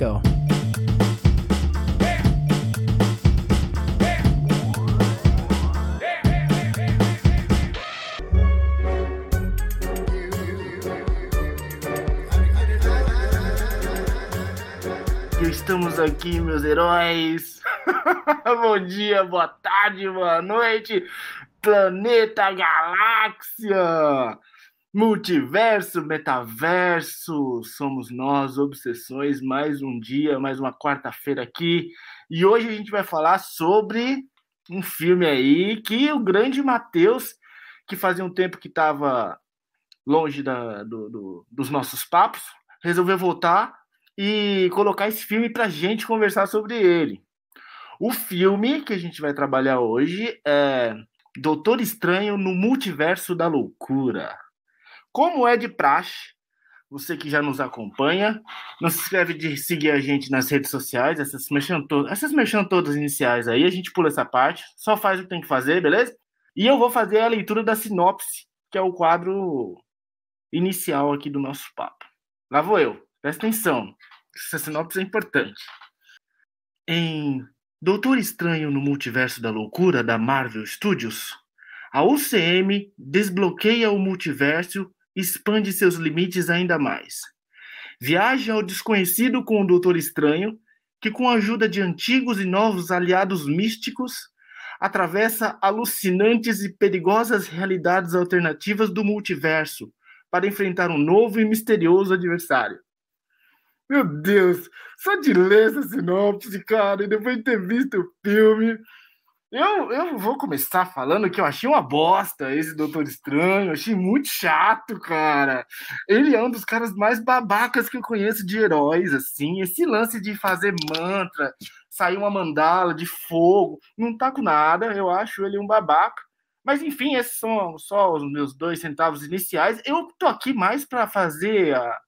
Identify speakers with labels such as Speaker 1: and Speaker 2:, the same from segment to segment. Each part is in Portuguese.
Speaker 1: go.
Speaker 2: Estamos aqui, meus heróis. Bom dia, boa tarde, boa noite. Planeta Galáxia. Multiverso, metaverso, somos nós, Obsessões, mais um dia, mais uma quarta-feira aqui. E hoje a gente vai falar sobre um filme aí que o grande Matheus, que fazia um tempo que estava longe da, do, do, dos nossos papos, resolveu voltar e colocar esse filme para gente conversar sobre ele. O filme que a gente vai trabalhar hoje é Doutor Estranho no Multiverso da Loucura. Como é de praxe, você que já nos acompanha, não se esquece de seguir a gente nas redes sociais, essas mexendo, to essas mexendo todas iniciais aí, a gente pula essa parte, só faz o que tem que fazer, beleza? E eu vou fazer a leitura da sinopse, que é o quadro inicial aqui do nosso papo. Lá vou eu, presta atenção, essa sinopse é importante. Em Doutor Estranho no Multiverso da Loucura, da Marvel Studios, a UCM desbloqueia o multiverso expande seus limites ainda mais. Viaja ao desconhecido com o Doutor Estranho, que, com a ajuda de antigos e novos aliados místicos, atravessa alucinantes e perigosas realidades alternativas do multiverso para enfrentar um novo e misterioso adversário. Meu Deus, só de ler essa sinopse, cara, e depois de ter visto o filme, eu, eu vou começar falando que eu achei uma bosta esse Doutor Estranho, achei muito chato, cara. Ele é um dos caras mais babacas que eu conheço de heróis, assim. Esse lance de fazer mantra, sair uma mandala de fogo, não tá com nada, eu acho ele um babaca. Mas enfim, esses são só os meus dois centavos iniciais. Eu tô aqui mais para fazer a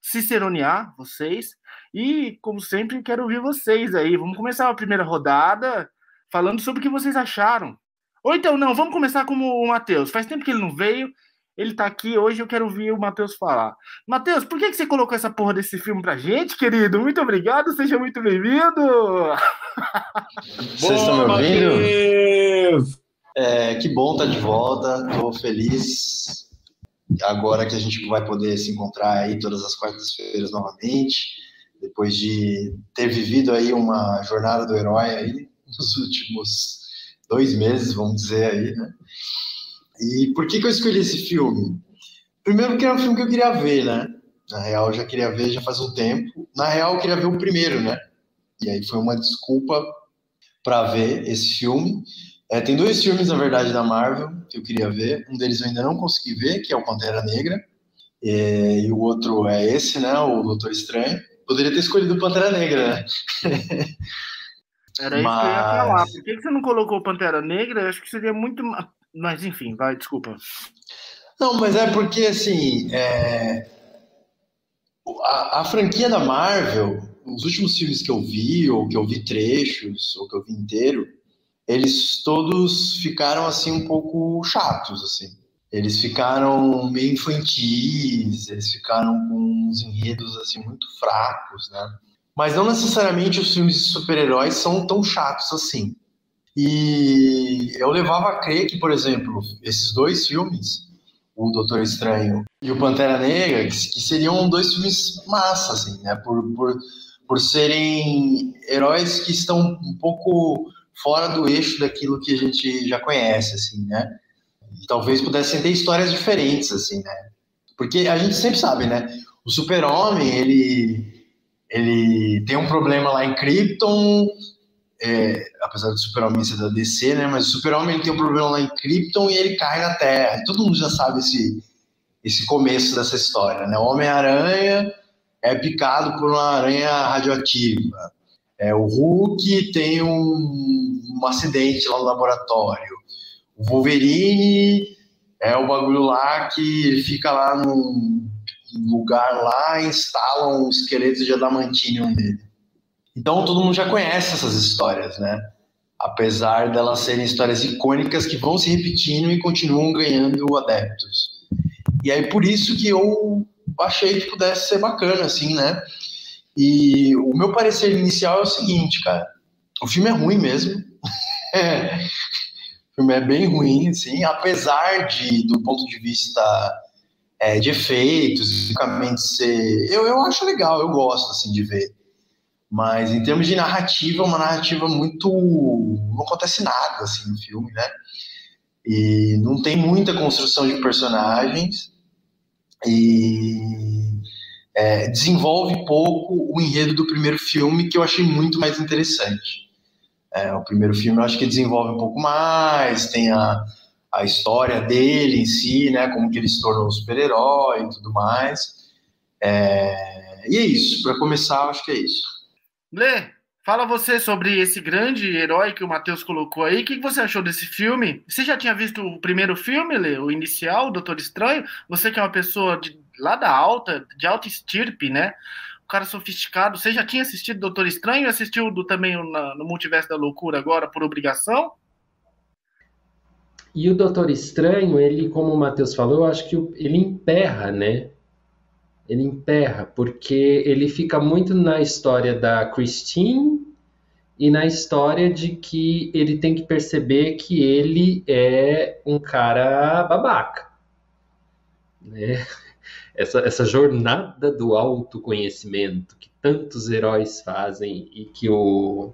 Speaker 2: ciceronear vocês e, como sempre, quero ouvir vocês aí. Vamos começar a primeira rodada falando sobre o que vocês acharam. Ou então, não, vamos começar como o Matheus. Faz tempo que ele não veio, ele tá aqui hoje, eu quero ouvir o Matheus falar. Matheus, por que, que você colocou essa porra desse filme pra gente, querido? Muito obrigado, seja muito bem-vindo!
Speaker 3: Vocês estão me ouvindo? É, que bom estar tá de volta, tô feliz. Agora que a gente vai poder se encontrar aí todas as quartas-feiras novamente, depois de ter vivido aí uma jornada do herói aí, nos últimos dois meses, vamos dizer aí, né? E por que, que eu escolhi esse filme? Primeiro porque era um filme que eu queria ver, né? Na real, eu já queria ver já faz um tempo. Na real, eu queria ver o primeiro, né? E aí foi uma desculpa para ver esse filme. É, tem dois filmes, na verdade, da Marvel que eu queria ver. Um deles eu ainda não consegui ver, que é o Pantera Negra. É, e o outro é esse, né? O Doutor Estranho. Poderia ter escolhido o Pantera Negra, né?
Speaker 2: Era isso que eu ia falar. Por que você não colocou Pantera Negra? Eu acho que seria muito. Mas enfim, vai, desculpa.
Speaker 3: Não, mas é porque assim. É... A, a, franquia da Marvel, os últimos filmes que eu vi, ou que eu vi trechos, ou que eu vi inteiro, eles todos ficaram assim um pouco chatos, assim. Eles ficaram meio infantis, eles ficaram com uns enredos assim muito fracos, né? Mas não necessariamente os filmes de super-heróis são tão chatos assim. E eu levava a crer que, por exemplo, esses dois filmes, o Doutor Estranho e o Pantera Negra, que, seriam dois filmes massa, assim, né? Por, por, por serem heróis que estão um pouco fora do eixo daquilo que a gente já conhece, assim, né? E talvez pudessem ter histórias diferentes, assim, né? Porque a gente sempre sabe, né? O super-homem, ele ele tem um problema lá em Krypton, é, apesar do Super-Homem ser da DC, né? Mas o Super-Homem tem um problema lá em Krypton e ele cai na Terra. Todo mundo já sabe esse, esse começo dessa história, né? O Homem-Aranha é picado por uma aranha radioativa. É, o Hulk tem um, um acidente lá no laboratório. O Wolverine é o bagulho lá que fica lá num lugar lá instalam um esqueleto de adamantium nele. Então todo mundo já conhece essas histórias, né? Apesar delas serem histórias icônicas que vão se repetindo e continuam ganhando adeptos. E aí por isso que eu achei que pudesse ser bacana, assim, né? E o meu parecer inicial é o seguinte, cara. O filme é ruim mesmo. o filme é bem ruim, assim, apesar de, do ponto de vista é, de efeitos, basicamente ser. Eu, eu acho legal, eu gosto assim de ver. Mas em termos de narrativa, é uma narrativa muito. Não acontece nada assim no filme, né? E não tem muita construção de personagens. E é, desenvolve pouco o enredo do primeiro filme, que eu achei muito mais interessante. É, o primeiro filme eu acho que desenvolve um pouco mais, tem a, a história dele em si, né, como que ele se tornou super-herói e tudo mais. É, e é isso, para começar, acho que é isso.
Speaker 2: Lê, fala você sobre esse grande herói que o Matheus colocou aí. O que você achou desse filme? Você já tinha visto o primeiro filme, Lê, o inicial, o Doutor Estranho? Você que é uma pessoa de, lá da alta, de alta estirpe, né? cara sofisticado. Você já tinha assistido Doutor Estranho e assistiu do, também no, no Multiverso da Loucura agora por obrigação?
Speaker 1: E o Doutor Estranho, ele, como o Matheus falou, eu acho que ele emperra, né? Ele emperra, porque ele fica muito na história da Christine e na história de que ele tem que perceber que ele é um cara babaca. Né? essa, essa jornada do autoconhecimento que tantos heróis fazem e que o.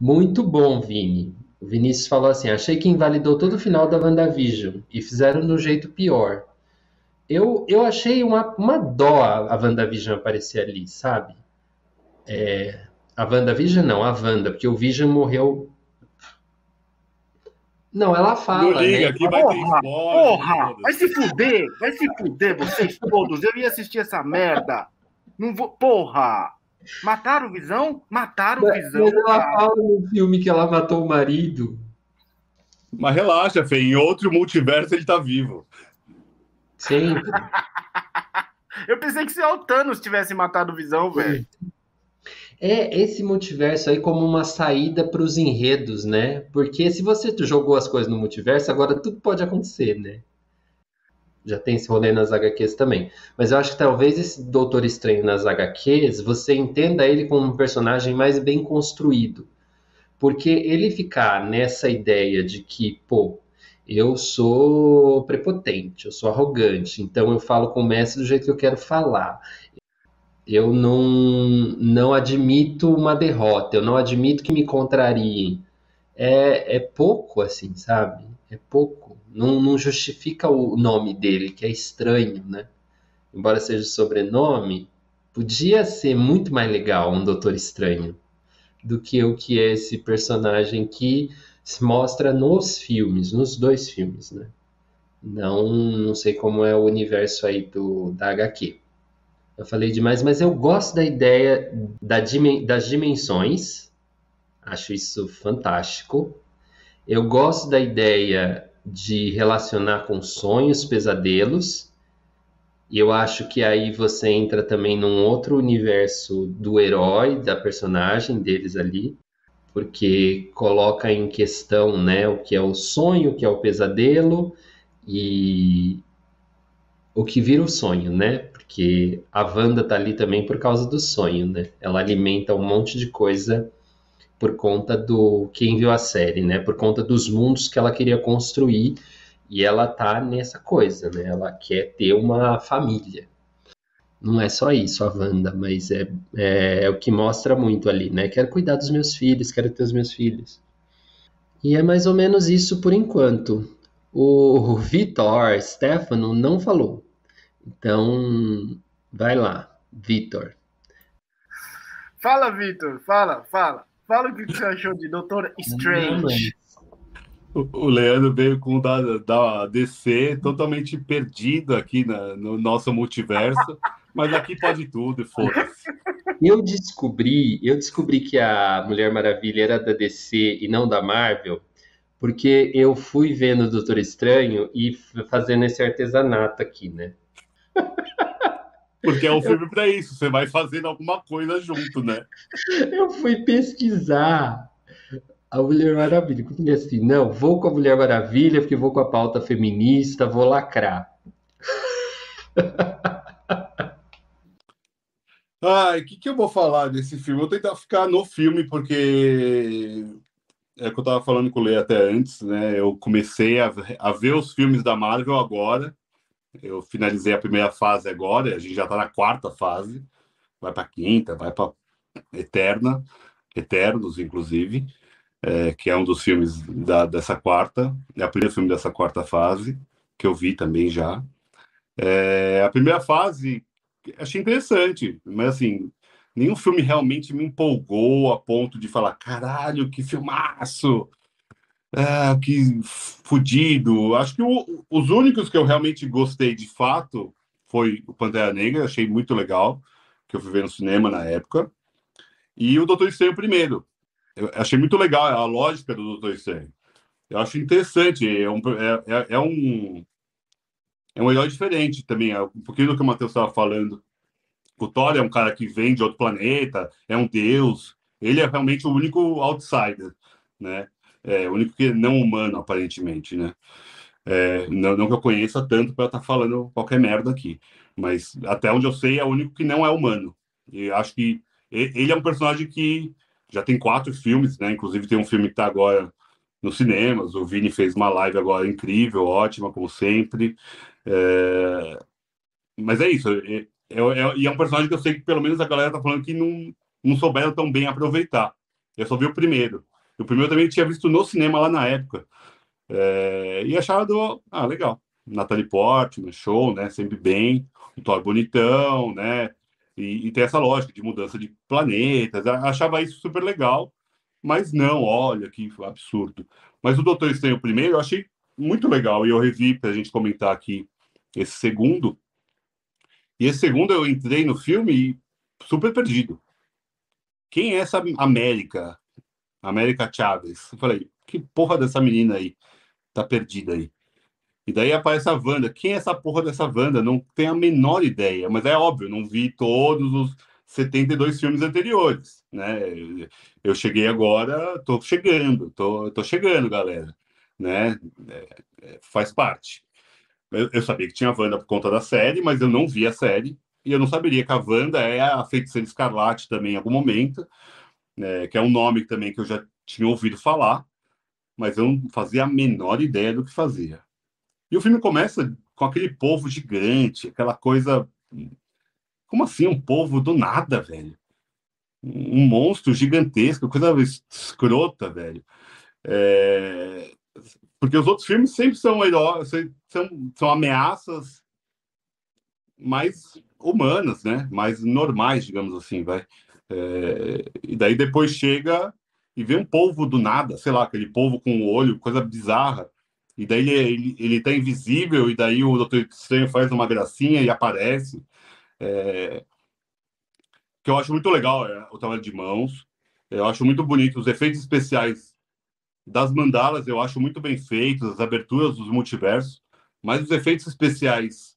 Speaker 1: Muito bom, Vini. O Vinícius falou assim: achei que invalidou todo o final da WandaVision e fizeram do jeito pior. Eu, eu achei uma, uma dó a WandaVision aparecer ali, sabe? É, a WandaVision não, a Wanda, porque o Vision morreu não, ela fala. Liga,
Speaker 2: né? aqui vai porra, ter spoiler. Porra, vai se fuder, vai se fuder vocês todos. Eu ia assistir essa merda. Não vou. Porra! Mataram o Visão? Mataram o Visão. Mas
Speaker 1: ela cara. fala no filme que ela matou o marido.
Speaker 4: Mas relaxa, Fê. Em outro multiverso ele tá vivo.
Speaker 1: Sim.
Speaker 2: Eu pensei que se o Thanos tivesse matado o Visão, velho
Speaker 1: é esse multiverso aí como uma saída para os enredos, né? Porque se você jogou as coisas no multiverso, agora tudo pode acontecer, né? Já tem esse rolê nas HQs também. Mas eu acho que talvez esse Doutor Estranho nas HQs, você entenda ele como um personagem mais bem construído. Porque ele ficar nessa ideia de que, pô, eu sou prepotente, eu sou arrogante, então eu falo com o mestre do jeito que eu quero falar eu não, não admito uma derrota, eu não admito que me contrariem. É, é pouco, assim, sabe? É pouco. Não, não justifica o nome dele, que é estranho, né? Embora seja sobrenome, podia ser muito mais legal um Doutor Estranho do que o que é esse personagem que se mostra nos filmes, nos dois filmes, né? Não, não sei como é o universo aí do, da HQ. Eu falei demais, mas eu gosto da ideia da, das dimensões. Acho isso fantástico. Eu gosto da ideia de relacionar com sonhos, pesadelos. E eu acho que aí você entra também num outro universo do herói, da personagem deles ali, porque coloca em questão, né, o que é o sonho, o que é o pesadelo e o que vira o sonho, né? que a Wanda tá ali também por causa do sonho, né? Ela alimenta um monte de coisa por conta do quem viu a série, né? Por conta dos mundos que ela queria construir e ela tá nessa coisa, né? Ela quer ter uma família. Não é só isso a Wanda, mas é, é, é o que mostra muito ali, né? Quero cuidar dos meus filhos, quero ter os meus filhos. E é mais ou menos isso por enquanto. O Vitor Stefano não falou. Então, vai lá, Vitor.
Speaker 2: Fala, Vitor, fala, fala. Fala o que você achou de Doutor Strange.
Speaker 4: O Leandro veio com o da, da DC totalmente perdido aqui na, no nosso multiverso, mas aqui pode tudo, foda-se.
Speaker 1: Eu descobri, eu descobri que a Mulher Maravilha era da DC e não da Marvel, porque eu fui vendo o Doutor Estranho e fazendo esse artesanato aqui, né?
Speaker 4: Porque é um filme para isso, você vai fazendo alguma coisa junto, né?
Speaker 1: Eu fui pesquisar a Mulher Maravilha. Eu falei assim: não, vou com a Mulher Maravilha, porque vou com a pauta feminista, vou lacrar.
Speaker 4: Ah, o que, que eu vou falar desse filme? Vou tentar ficar no filme, porque é o que eu estava falando com o Lê até antes, né? Eu comecei a, a, ver os filmes da Marvel agora. Eu finalizei a primeira fase agora, a gente já está na quarta fase, vai para a quinta, vai para Eterna, Eternos, inclusive, é, que é um dos filmes da, dessa quarta, é o primeiro filme dessa quarta fase, que eu vi também já. É, a primeira fase achei interessante, mas assim, nenhum filme realmente me empolgou a ponto de falar, caralho, que filmaço! Ah, que fudido. Acho que o, os únicos que eu realmente gostei de fato foi o Pantera Negra, achei muito legal, que eu fui ver no cinema na época. E o Doutor Estranho primeiro. Eu achei muito legal a lógica do Doutor Estranho. Eu acho interessante, é um, é, é, é um, é um herói diferente também, é um pouquinho do que o Matheus estava falando. O Thor é um cara que vem de outro planeta, é um deus. Ele é realmente o único outsider, né? É, o único que não humano, aparentemente, né? É, não, não, que eu conheça tanto para estar tá falando qualquer merda aqui, mas até onde eu sei é o único que não é humano. E acho que ele é um personagem que já tem quatro filmes, né? Inclusive tem um filme que está agora nos cinemas. O Vini fez uma live agora incrível, ótima, como sempre. É... Mas é isso. É, é, é, e é um personagem que eu sei que pelo menos a galera tá falando que não, não souberam tão bem aproveitar. Eu só vi o primeiro. O primeiro também tinha visto no cinema lá na época. É, e achava do. Ah, legal. Natalie Portman, show, né? Sempre bem. O Thor bonitão, né? E, e tem essa lógica de mudança de planetas. Achava isso super legal. Mas não, olha que absurdo. Mas o Doutor Estranho primeiro eu achei muito legal. E eu revi para a gente comentar aqui esse segundo. E esse segundo eu entrei no filme super perdido. Quem é essa América? América Chaves. Eu falei, que porra dessa menina aí? Tá perdida aí. E daí aparece a Wanda. Quem é essa porra dessa Wanda? Não tenho a menor ideia, mas é óbvio, não vi todos os 72 filmes anteriores, né? Eu cheguei agora, tô chegando, tô, tô chegando, galera, né? É, é, faz parte. Eu, eu, sabia que tinha Wanda por conta da série, mas eu não vi a série. E eu não saberia que a Wanda é a Feiticeira Escarlate também em algum momento, né, que é um nome também que eu já tinha ouvido falar, mas eu não fazia a menor ideia do que fazia. E o filme começa com aquele povo gigante, aquela coisa. Como assim, um povo do nada, velho? Um monstro gigantesco, coisa escrota, velho. É porque os outros filmes sempre são heróis, são, são ameaças mais humanas, né? Mais normais, digamos assim, vai. É, e daí depois chega e vê um povo do nada, sei lá, aquele povo com o olho, coisa bizarra. E daí ele, ele, ele tá invisível, e daí o Doutor Estranho faz uma gracinha e aparece. É, que eu acho muito legal é, o trabalho de mãos. Eu acho muito bonito os efeitos especiais das mandalas eu acho muito bem feitos, as aberturas dos multiversos, mas os efeitos especiais,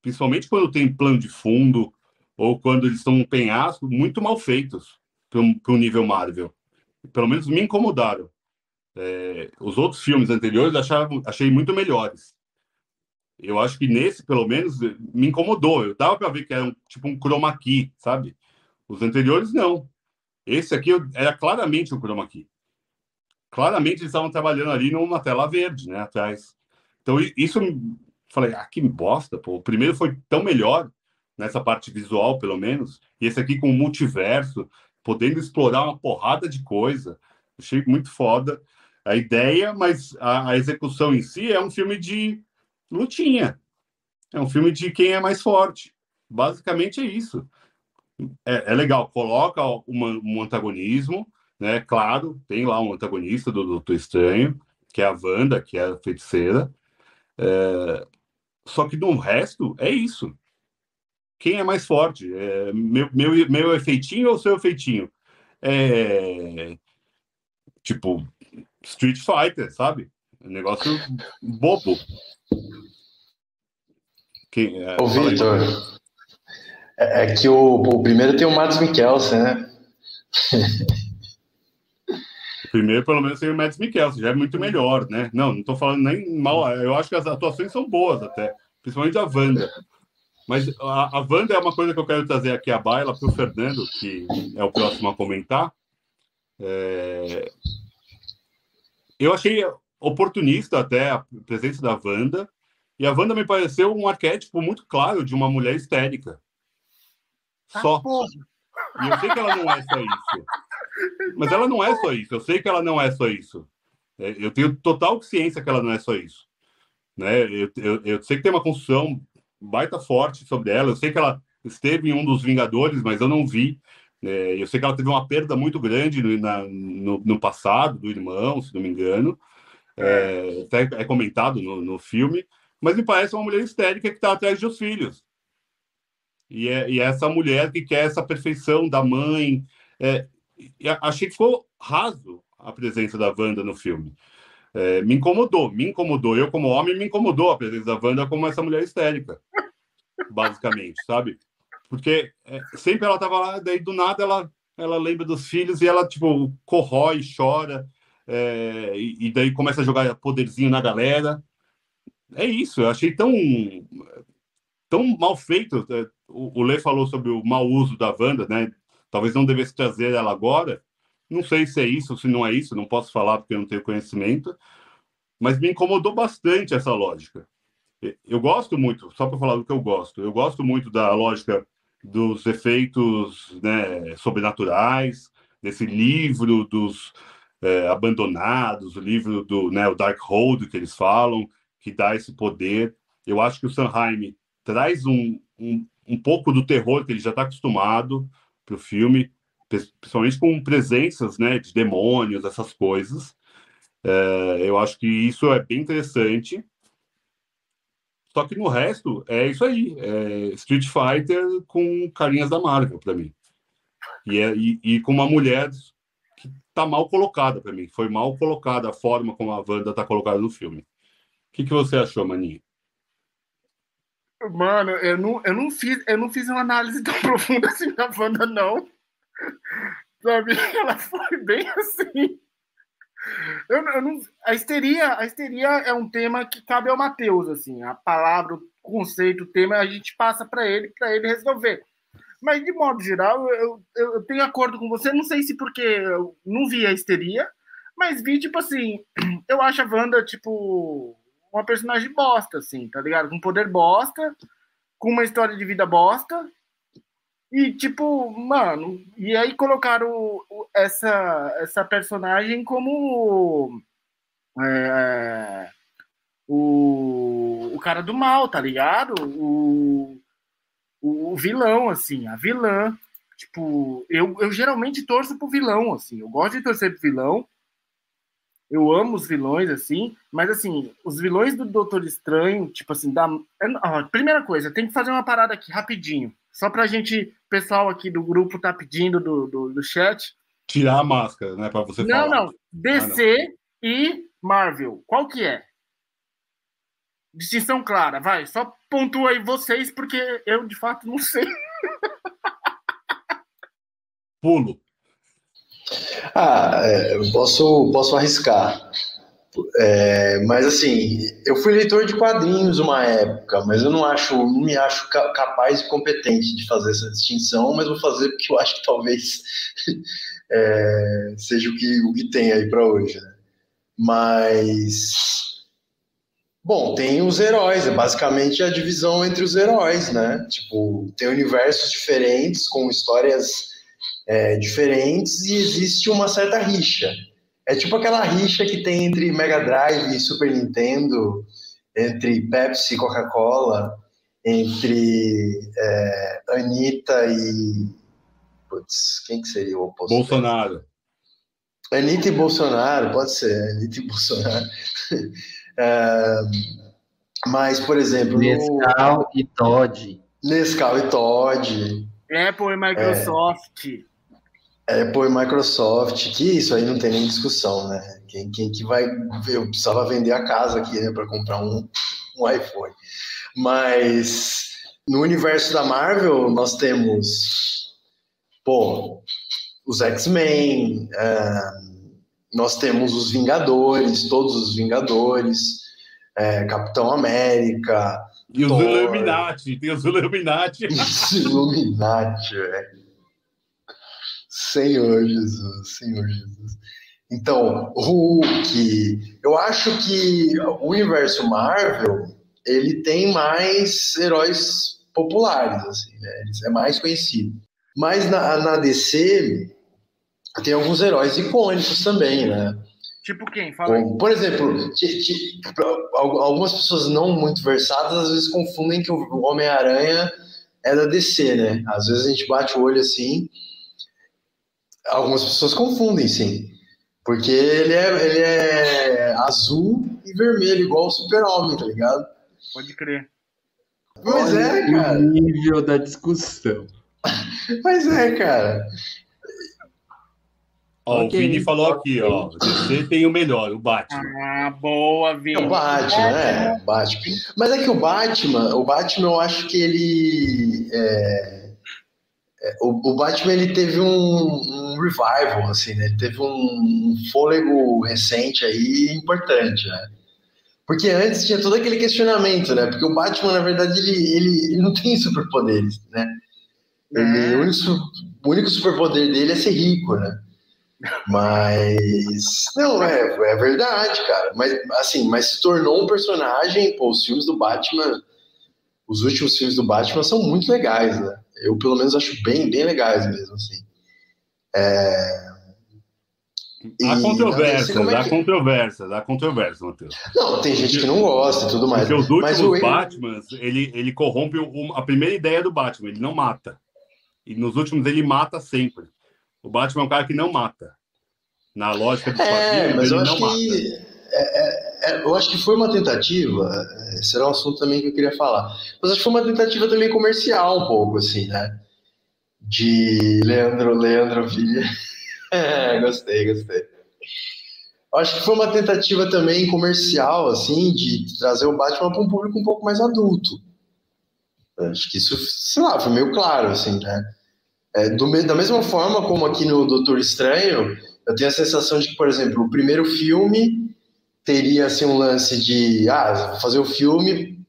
Speaker 4: principalmente quando tem plano de fundo ou quando eles estão um penhasco, muito mal feitos para o nível Marvel. Pelo menos me incomodaram. É, os outros filmes anteriores achava, achei muito melhores. Eu acho que nesse, pelo menos, me incomodou. Eu dava para ver que era um, tipo um chroma key, sabe? Os anteriores, não. Esse aqui era claramente um chroma key claramente eles estavam trabalhando ali numa tela verde, né, atrás. Então, isso, falei, ah, que bosta, pô. O primeiro foi tão melhor, nessa parte visual, pelo menos, e esse aqui com o multiverso, podendo explorar uma porrada de coisa. Achei muito foda a ideia, mas a, a execução em si é um filme de lutinha. É um filme de quem é mais forte. Basicamente é isso. É, é legal, coloca uma, um antagonismo, né? Claro, tem lá um antagonista do Doutor Estranho, que é a Wanda, que é a feiticeira. É... Só que no resto é isso. Quem é mais forte? É meu, meu, meu efeitinho ou seu efeitinho? É... Tipo, Street Fighter, sabe? negócio bobo.
Speaker 3: Quem, é... Ô, Victor, é, é que o, o primeiro tem o Mads Mikkelsen, né?
Speaker 4: primeiro, pelo menos, tem o Mads Mikkelsen, já é muito melhor, né? Não, não tô falando nem mal, eu acho que as atuações são boas até, principalmente a Wanda. Mas a, a Wanda é uma coisa que eu quero trazer aqui à baila para o Fernando, que é o próximo a comentar. É... Eu achei oportunista até a presença da Wanda, e a Wanda me pareceu um arquétipo muito claro de uma mulher histérica.
Speaker 2: Tá
Speaker 4: Só. E eu sei que ela não é só isso. Mas ela não é só isso. Eu sei que ela não é só isso. É, eu tenho total ciência que ela não é só isso. Né? Eu, eu, eu sei que tem uma construção baita forte sobre ela. Eu sei que ela esteve em um dos Vingadores, mas eu não vi. É, eu sei que ela teve uma perda muito grande no, na, no, no, passado do irmão, se não me engano. É, é comentado no, no filme. Mas me parece uma mulher histérica que está atrás dos filhos. E é, e é essa mulher que quer essa perfeição da mãe. É, achei que ficou raso a presença da Wanda no filme. É, me incomodou, me incomodou. Eu, como homem, me incomodou a presença da Wanda como essa mulher histérica, basicamente, sabe? Porque é, sempre ela estava lá, daí do nada ela, ela lembra dos filhos e ela, tipo, corrói, chora, é, e, e, daí começa a jogar poderzinho na galera. É isso, eu achei tão, tão mal feito. É, o, Lê falou sobre o mau uso da Wanda, né? Talvez não devesse trazer ela agora. Não sei se é isso, se não é isso, não posso falar porque eu não tenho conhecimento. Mas me incomodou bastante essa lógica. Eu gosto muito, só para falar do que eu gosto, eu gosto muito da lógica dos efeitos né, sobrenaturais, desse livro dos é, abandonados, o livro do né, o Darkhold que eles falam, que dá esse poder. Eu acho que o Sanheim traz um, um, um pouco do terror que ele já está acostumado para o filme, principalmente com presenças né, de demônios, essas coisas. É, eu acho que isso é bem interessante. Só que no resto é isso aí, é Street Fighter com carinhas da Marvel para mim. E, é, e, e, com uma mulher que tá mal colocada para mim. Foi mal colocada a forma como a Wanda tá colocada no filme. O que, que você achou, Maninho?
Speaker 2: Mano, eu não, eu não fiz, eu não fiz uma análise tão profunda assim da Wanda, não. Sabe? Ela foi bem assim. Eu, eu não, a histeria, a histeria é um tema que cabe ao Matheus, assim. A palavra, o conceito, o tema, a gente passa para ele, para ele resolver. Mas, de modo geral, eu, eu, eu, tenho acordo com você. Não sei se porque eu não vi a histeria, mas vi, tipo assim, eu acho a Wanda, tipo, uma personagem bosta, assim, tá ligado? Com poder bosta, com uma história de vida bosta. E, tipo, mano, e aí colocaram essa, essa personagem como é, o, o cara do mal, tá ligado? O, o, vilão, assim, a vilã. Tipo, eu, eu geralmente torço pro vilão, assim. Eu gosto de torcer pro vilão, eu amo os vilões, assim, mas assim, os vilões do Doutor Estranho, tipo assim, da. Ó, primeira coisa, tem que fazer uma parada aqui, rapidinho. Só pra gente, pessoal aqui do grupo tá pedindo do, do, do chat.
Speaker 4: Tirar a máscara, né? Pra você
Speaker 2: não, falar. Não, não. DC ah, não. e Marvel. Qual que é? Distinção clara, vai. Só pontua aí vocês, porque eu de fato não sei.
Speaker 4: Pulo.
Speaker 3: Ah, é, posso, posso arriscar. É, mas assim, eu fui leitor de quadrinhos uma época, mas eu não acho, não me acho capaz e competente de fazer essa distinção, mas vou fazer porque eu acho que talvez é, seja o que, o que tem aí para hoje. Né? Mas bom, tem os heróis, é basicamente a divisão entre os heróis, né? Tipo, tem universos diferentes com histórias é, diferentes e existe uma certa rixa. É tipo aquela rixa que tem entre Mega Drive e Super Nintendo, entre Pepsi e Coca-Cola, entre é, Anitta e. Putz, quem que seria o oposto?
Speaker 4: Bolsonaro.
Speaker 3: Anitta e Bolsonaro, pode ser, Anitta e Bolsonaro. é, mas, por exemplo.
Speaker 1: Nescau no... e Todd.
Speaker 3: Nescau e Todd.
Speaker 2: Apple e Microsoft.
Speaker 3: É. Apple e Microsoft, que isso aí não tem nem discussão, né? Quem, quem que vai. Eu precisava vender a casa aqui, né, para comprar um, um iPhone. Mas no universo da Marvel, nós temos, pô, os X-Men, uh, nós temos os Vingadores, todos os Vingadores, é, Capitão América,
Speaker 4: E os
Speaker 3: Thor.
Speaker 4: Illuminati, tem os Illuminati.
Speaker 3: Os Illuminati, velho. Senhor Jesus, Senhor Jesus. Então, Hulk. Eu acho que o universo Marvel ele tem mais heróis populares, assim, né? Eles é mais conhecido. Mas na, na DC tem alguns heróis icônicos também, né?
Speaker 2: Tipo quem? Fala.
Speaker 3: Como, por exemplo, algumas pessoas não muito versadas às vezes confundem que o Homem-Aranha é da DC, né? Às vezes a gente bate o olho assim. Algumas pessoas confundem, sim. Porque ele é, ele é azul e vermelho, igual o Super-Homem, tá ligado?
Speaker 2: Pode crer.
Speaker 3: Mas é,
Speaker 1: o
Speaker 3: cara.
Speaker 1: nível da discussão.
Speaker 3: Mas é, cara.
Speaker 4: Ó,
Speaker 1: Ok.
Speaker 4: O Vini falou aqui, ó. Você tem o melhor, o Batman.
Speaker 2: Ah, boa, Vini.
Speaker 3: É o Batman, né? O Batman. Mas é que o Batman, o Batman, eu acho que ele. é, é, o, o Batman ele teve um, um revival, assim, né? Ele teve um, um fôlego recente aí importante, né? Porque antes tinha todo aquele questionamento, né? Porque o Batman, na verdade, ele, ele, ele não tem superpoderes, né? Ele, o, único, o único superpoder dele é ser rico, né? Mas. Não, é, é verdade, cara. Mas, assim, mas se tornou um personagem, pô, os filmes do Batman. Os últimos filmes do Batman são muito legais, né? Eu, pelo menos, acho bem, bem legais mesmo, assim.
Speaker 4: Há
Speaker 3: E,
Speaker 4: controvérsias,
Speaker 3: como é
Speaker 4: há
Speaker 3: que-
Speaker 4: controvérsias, há controvérsias, Matheus.
Speaker 3: Não, tem gente que não gosta e tudo mais.
Speaker 4: Porque os
Speaker 3: Mas
Speaker 4: últimos
Speaker 3: o
Speaker 4: Batmans, ele, ele corrompe o- a primeira ideia do Batman, ele não mata. E nos últimos ele mata sempre. O Batman é um cara que não mata. Na lógica do
Speaker 3: É,
Speaker 4: quadrinho,
Speaker 3: mas
Speaker 4: ele
Speaker 3: eu acho que. é, é, é, eu acho que foi uma tentativa. é, era um assunto também que eu queria falar. Mas acho que foi uma tentativa também comercial, um pouco, assim, né? De Leandro, Leandro Villa. É, gostei, gostei. Eu acho que foi uma tentativa também comercial, assim, de trazer o Batman para um público um pouco mais adulto. Acho que isso, sei lá, foi meio claro, assim, né? É, do da mesma forma como aqui no Doutor Estranho, eu tenho a sensação de que, por exemplo, o primeiro filme teria assim, um lance de ah, fazer o filme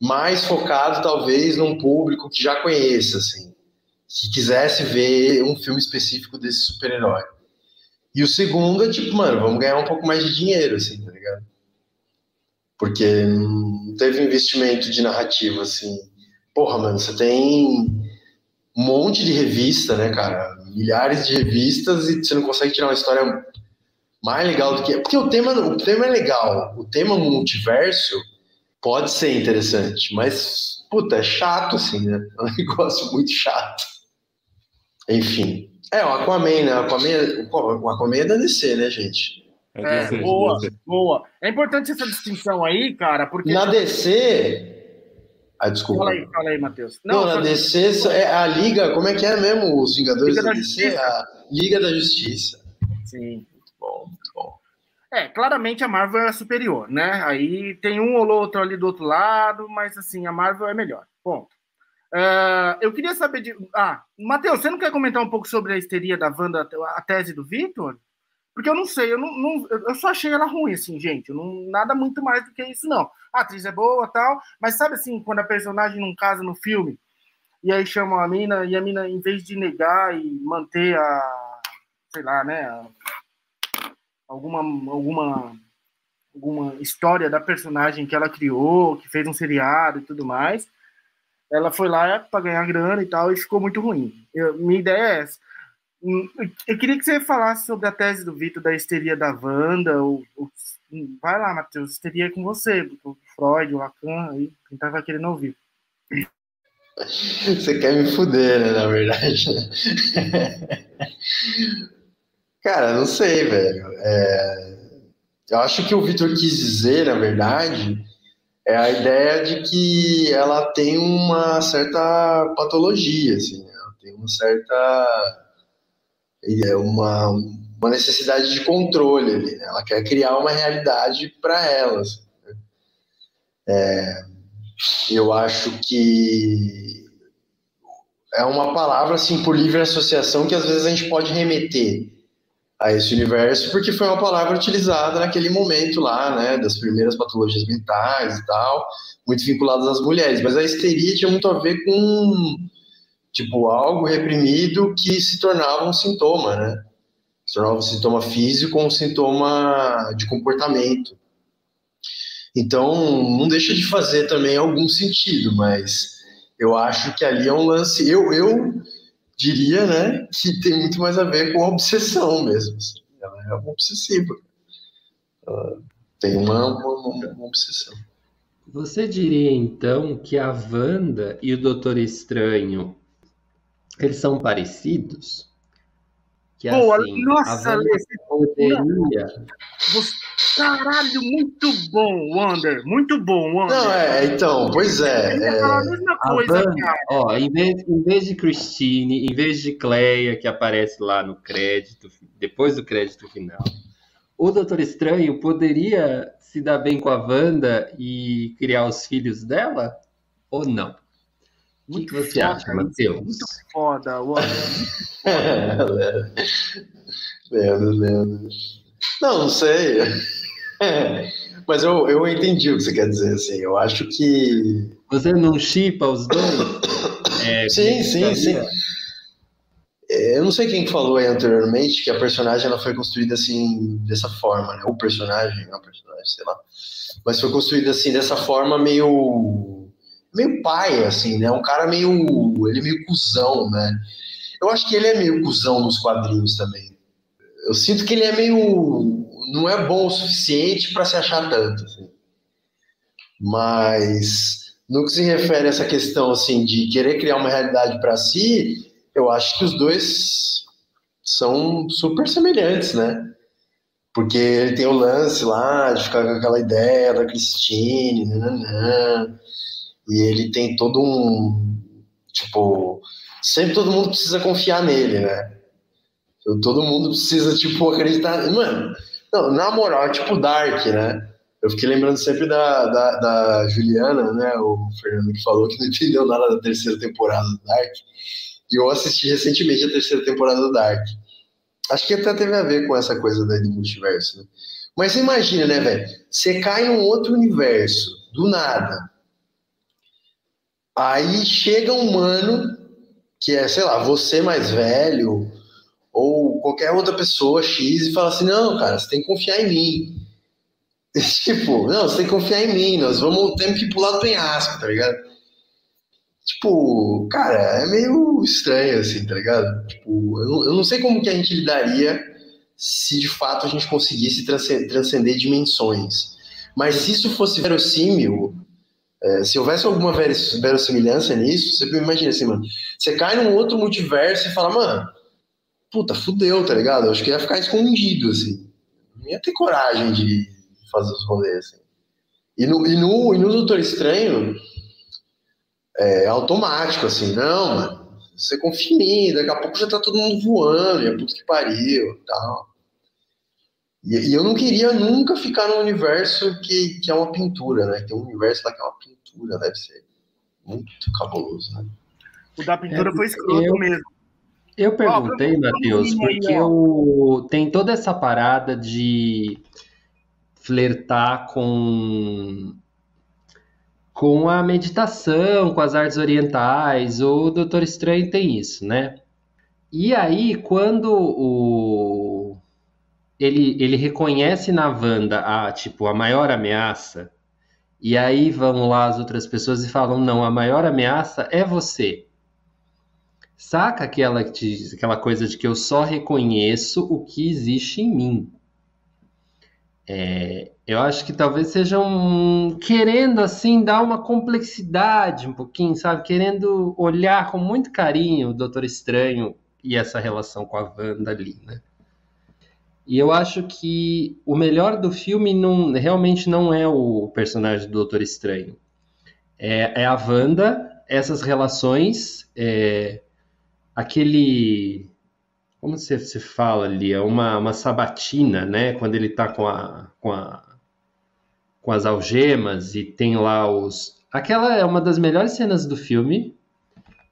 Speaker 3: mais focado, talvez, num público que já conheça, assim, que quisesse ver um filme específico desse super-herói. E o segundo é tipo, mano, vamos ganhar um pouco mais de dinheiro, assim, tá ligado? Porque não teve investimento de narrativa, assim. Porra, mano, você tem um monte de revista, né, cara? Milhares de revistas e você não consegue tirar uma história mais legal do que. Porque o tema, o tema é legal. O tema multiverso pode ser interessante, mas, puta, é chato, assim, né? É um negócio muito chato. Enfim. É, o Aquaman, né? O Aquaman, o Aquaman é da DC, né, gente?
Speaker 2: É,
Speaker 4: DC,
Speaker 2: boa,
Speaker 4: DC.
Speaker 2: boa. É importante essa distinção aí, cara, porque.
Speaker 3: Na DC. Ah, desculpa.
Speaker 2: Fala aí, fala aí, Matheus.
Speaker 3: Não, na
Speaker 2: só-
Speaker 3: DC é a Liga, como é que é mesmo? Os Vingadores
Speaker 2: Liga
Speaker 3: da,
Speaker 2: da
Speaker 3: DC?
Speaker 2: Justiça.
Speaker 3: A Liga da Justiça.
Speaker 2: Sim. É, claramente a Marvel é superior, né? Aí tem um ou outro ali do outro lado, mas assim, a Marvel é melhor. Ponto. Ah, eu queria saber de. Ah, Matheus, você não quer comentar um pouco sobre a histeria da Wanda, a tese do Victor? Porque eu não sei, eu, não, não- eu só achei ela ruim, assim, gente. Não, nada muito mais do que isso, não. A atriz é boa tal, mas sabe assim, quando a personagem não casa no filme, e aí chamam a mina, e a mina, em vez de negar e manter a. sei lá, né? Alguma, alguma, alguma história da personagem que ela criou, que fez um seriado e tudo mais. Ela foi lá para ganhar grana e tal, e ficou muito ruim. Eu- minha ideia é essa. Hum, eu- queria que você falasse sobre a tese do Vitor da histeria da Wanda. Ou, ou- vai lá, Matheus, histeria é com você, o Freud, o Lacan, aí, quem vai querendo ouvir.
Speaker 3: Você quer me fuder, né, na verdade. Cara, não sei, velho. É, Eu acho que o Vitor quis dizer, na verdade, é a ideia de que ela tem uma certa patologia, assim, né? ela tem uma certa é uma, uma necessidade de controle ali, né? Ela quer criar uma realidade para ela. assim, né? É, eu acho que é uma palavra assim por livre associação que às vezes a gente pode remeter a esse universo, porque foi uma palavra utilizada naquele momento lá, né, das primeiras patologias mentais e tal, muito vinculadas às mulheres. Mas a histeria tinha muito a ver com, tipo, algo reprimido que se tornava um sintoma, né? Se tornava um sintoma físico ou um sintoma de comportamento. Então, não deixa de fazer também algum sentido, mas eu acho que ali é um lance. Eu, eu diria, né, que tem muito mais a ver com a obsessão mesmo. Assim. Ela é uma obsessiva. Ela tem uma, uma, uma, obsessão.
Speaker 1: Você diria então que a Wanda e o Doutor Estranho eles são parecidos?
Speaker 2: Que Pô, assim, nossa, a Wanda poderia. Você Caralho, muito bom, Wander. Muito bom, Wander.
Speaker 3: Não, é, então, pois é.
Speaker 1: é...
Speaker 3: a
Speaker 1: mesma coisa, a cara. Ó, em vez, em vez de Christine, em vez de Cleia, que aparece lá no crédito, depois do crédito final, o Doutor Estranho poderia se dar bem com a Wanda e criar os filhos dela? Ou não? O que, você foda, acha, Matheus?
Speaker 2: Muito foda, Wander.
Speaker 3: Lendo, lendo. Não, não sei. Mas eu, eu entendi o que você quer dizer, assim. Eu acho que.
Speaker 1: Você não chipa os dois?
Speaker 3: É, sim, sim, sim. É, eu não sei quem falou aí anteriormente que a personagem ela foi construída assim, dessa forma, né? O personagem, a personagem, sei lá. Mas foi construída assim, dessa forma meio. meio pai, assim, né? Um cara meio. Ele é meio cuzão, né? Eu acho que ele é meio cuzão nos quadrinhos também. Eu sinto que ele é meio não é bom o suficiente para se achar tanto. Assim. Mas no que se refere a essa questão assim de querer criar uma realidade para si, eu acho que os dois são super semelhantes, né? Porque ele tem o lance lá de ficar com aquela ideia da Christine, nananã, e ele tem todo um tipo, sempre todo mundo precisa confiar nele, né? Todo mundo precisa tipo acreditar, mano. Não, na moral, é tipo Dark, né? Eu fiquei lembrando sempre da, da, da, Juliana, né? O Fernando que falou que não entendeu nada da terceira temporada do Dark. E eu assisti recentemente a terceira temporada do Dark. Acho que até teve a ver com essa coisa daí do multiverso, né? Mas você imagina, né, velho? Você cai em um outro universo, do nada. Aí chega um mano, que é, sei lá, você mais velho, ou qualquer outra pessoa X e fala assim: não, cara, você tem que confiar em mim. tipo, não, você tem que confiar em mim, nós vamos, temos que pular do penhasco, tá ligado? Tipo, cara, é meio estranho, assim, tá ligado? Tipo, eu não, eu não sei como que a gente lidaria se de fato a gente conseguisse transcender dimensões. Mas se isso fosse verossímil, é, se houvesse alguma verossimilhança nisso, você imagina assim, mano, você cai num outro multiverso e fala, mano, puta, fudeu, tá ligado? Eu acho que ia ficar escondido, assim. Não ia ter coragem de fazer os rolês, assim. E no, e no, e no Doutor Estranho, é automático, assim, não, mano, você confia em mim, daqui a pouco já tá todo mundo voando, e é puta que pariu e tal. E, e, eu não queria nunca ficar num universo que, que é uma pintura, né? Tem um universo lá que é uma pintura, deve ser muito cabuloso, né?
Speaker 2: O da pintura é, foi escroto eu... mesmo.
Speaker 1: Eu perguntei, Matheus, porque eu, tem toda essa parada de flertar com com a meditação, com as artes orientais. O Doutor Estranho tem isso, né? E aí, quando o ele, ele reconhece na Wanda a tipo a maior ameaça, e aí vão lá as outras pessoas e falam: não, a maior ameaça é você. Saca aquela, aquela coisa de que eu só reconheço o que existe em mim. É, eu acho que talvez seja um querendo assim dar uma complexidade um pouquinho, sabe? Querendo olhar com muito carinho o Doutor Estranho e essa relação com a Wanda ali, né? E eu acho que o melhor do filme não, realmente não é o personagem do Doutor Estranho. É, é a Wanda, essas relações, é, aquele. Como você, se fala ali? É uma, uma sabatina, né? Quando ele tá com, a, com, a, com as algemas e tem lá os. Aquela é uma das melhores cenas do filme,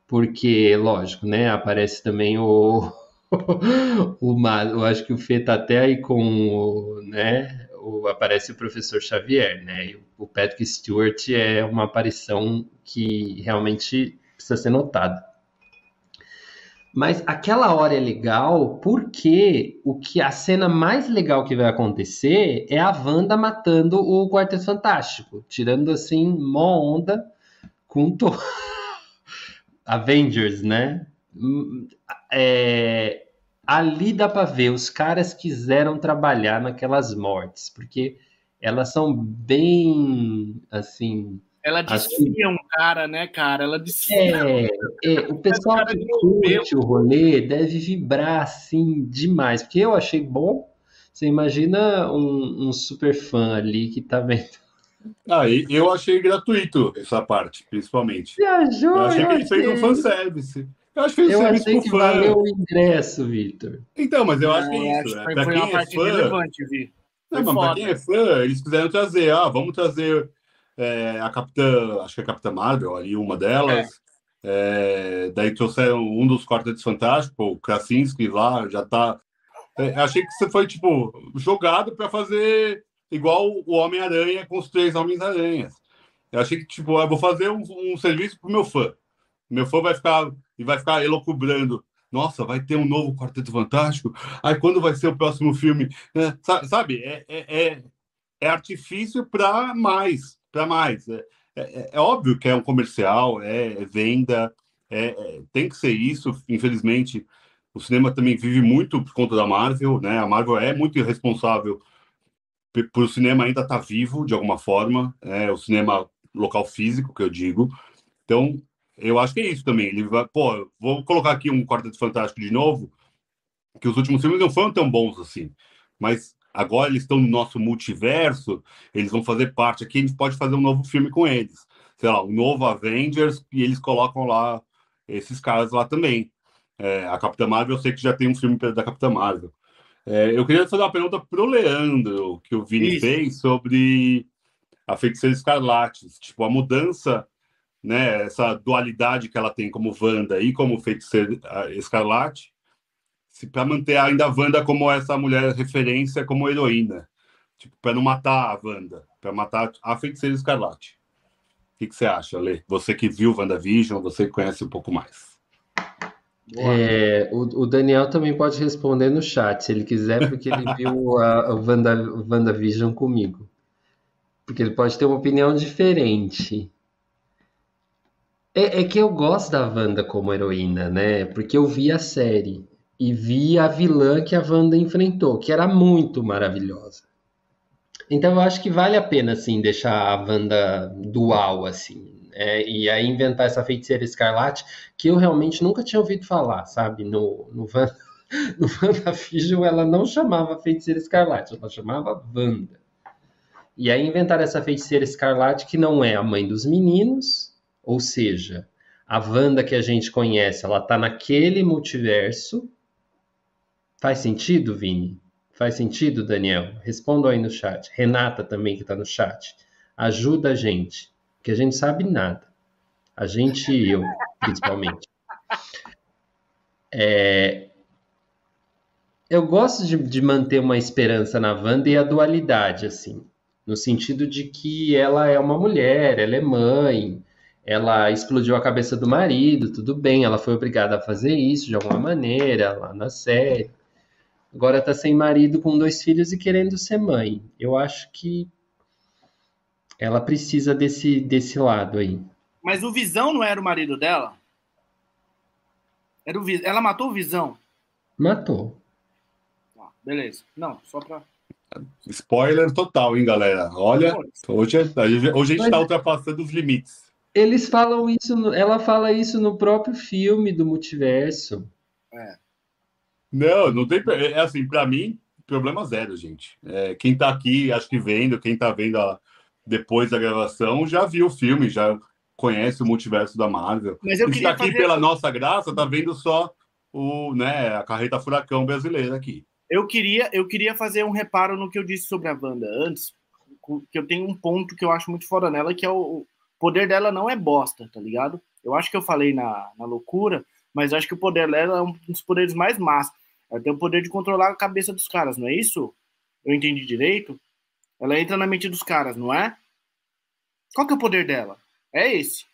Speaker 1: porque, lógico, né? Aparece também o, o, eu acho que o Fê tá até aí com o, né, o, aparece o professor Xavier, né? E o Patrick Stewart é uma aparição que realmente precisa ser notada. Mas aquela hora é legal porque o que a cena mais legal que vai acontecer é a Wanda matando o Quarteto Fantástico, tirando assim mó onda com to... Avengers, né? Hum, é... Ali dá para ver, os caras quiseram trabalhar naquelas mortes, porque elas são bem assim
Speaker 2: ela desfia assim, um cara, né, cara? Ela desfia.
Speaker 1: É, é o pessoal que curte o rolê deve vibrar assim demais, porque eu achei bom. Você imagina um, um super fã ali que tá vendo.
Speaker 4: Ah, eu achei gratuito essa parte, principalmente.
Speaker 1: Viajou,
Speaker 4: eu achei que ele fez um fanservice. Eu acho que fez
Speaker 1: eu achei que fã. valeu o ingresso, Victor.
Speaker 4: Então, mas eu acho que é isso. Acho né? Pra quem é fã. Relevante, Vi. Não, mas pra quem é fã, eles quiseram trazer, ah, vamos trazer é, a Capitã, acho que é a Capitã Marvel, ali uma delas. É. É, daí trouxeram um dos Quartetos Fantásticos, o Krasinski lá, já tá. É, achei que você foi, tipo, jogado para fazer igual o Homem-Aranha com os três Homens-Aranhas. Eu achei que, tipo, eu vou fazer um, um serviço pro meu fã. Meu fã vai ficar e vai ficar elocubrando. Nossa, vai ter um novo Quarteto Fantástico? Ai, quando vai ser o próximo filme? É, sabe, é, é, é, é artifício para mais para mais. É, é, é, óbvio que é um comercial, é, é venda, é, é, tem que ser isso. Infelizmente, o cinema também vive muito por conta da Marvel, né? A Marvel é muito irresponsável por o cinema ainda estar tá vivo de alguma forma, é o cinema local físico que eu digo. Então, eu acho que é isso também. Ele vai, pô, vou colocar aqui um Quarteto Fantástico de novo, que os últimos filmes não foram tão bons assim, mas Agora eles estão no nosso multiverso, eles vão fazer parte aqui, a gente pode fazer um novo filme com eles. Sei lá, um novo Avengers, e eles colocam lá esses caras lá também. É, a Capitã Marvel, eu sei que já tem um filme da Capitã Marvel. É, eu queria fazer uma pergunta pro Leandro, que o Vini Isso. fez, sobre a Feiticeira Escarlate. Tipo, a mudança, né, essa dualidade que ela tem como Wanda e como Feiticeira Escarlate, para manter ainda a Wanda como essa mulher referência, como heroína. Tipo, para não matar a Wanda, para matar a feiticeira escarlate. O que, que, você acha, Lê? Você que viu WandaVision, você que conhece um pouco mais.
Speaker 1: É, o, o, Daniel também pode responder no chat, se ele quiser, porque ele viu a, a Wanda, WandaVision comigo. Porque ele pode ter uma opinião diferente. É, é, que eu gosto da Wanda como heroína, né? Porque eu vi a série e vi a vilã que a Wanda enfrentou, que era muito maravilhosa. Então eu acho que vale a pena assim deixar a Wanda dual assim, é, e aí inventar essa feiticeira escarlate que eu realmente nunca tinha ouvido falar, sabe? No no Wanda, no ela não chamava feiticeira escarlate, ela chamava Wanda. E aí inventar essa feiticeira escarlate que não é a mãe dos meninos, ou seja, a Wanda que a gente conhece, ela tá naquele multiverso Faz sentido, Vini? Faz sentido, Daniel? Responda aí no chat. Renata também que está no chat. Ajuda a gente, que a gente sabe nada. A gente e eu, principalmente. É... Eu gosto de, de manter uma esperança na Wanda e a dualidade, assim. No sentido de que ela é uma mulher, ela é mãe, ela explodiu a cabeça do marido, tudo bem, ela foi obrigada a fazer isso de alguma maneira lá na série agora está sem marido com dois filhos e querendo ser mãe. Eu acho que ela precisa desse, desse lado aí.
Speaker 2: Mas o Visão não era o marido dela? Era o, ela matou o Visão?
Speaker 1: Matou.
Speaker 2: Ah, beleza. Não, só pra.
Speaker 4: Spoiler total, hein, galera? Olha, hoje, hoje a gente está ultrapassando os limites.
Speaker 1: Eles falam isso, ela fala isso no próprio filme do multiverso.
Speaker 2: É.
Speaker 4: Não, não tem. É assim, para mim, problema zero, gente. É, quem tá aqui, acho que vendo, quem tá vendo a, depois da gravação, já viu o filme, já conhece o multiverso da Marvel. Mas eu queria aqui fazer... pela nossa graça, tá vendo só o, né, a carreta furacão brasileira aqui.
Speaker 2: Eu queria, eu queria fazer um reparo no que eu disse sobre a Wanda antes, que eu tenho um ponto que eu acho muito fora nela, que é o, o poder dela não é bosta, tá ligado? Eu acho que eu falei na, na loucura, mas acho que o poder dela é um dos poderes mais massa Ela tem o poder de controlar a cabeça dos caras, não é isso? Eu entendi direito? Ela entra na mente dos caras, não é? Qual que é o poder dela? É esse.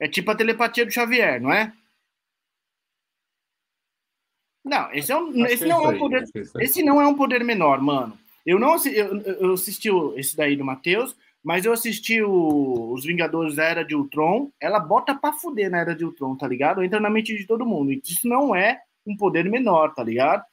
Speaker 2: É tipo a telepatia do Xavier, não é? Não, esse, é um, esse não é um poder. Esse não é um poder menor, mano. Eu não eu, eu assisti esse daí do Matheus, mas eu assisti o, os Vingadores da Era de Ultron. Ela bota pra fuder na Era de Ultron, tá ligado? Entra na mente de todo mundo. Isso não é um poder menor, tá ligado?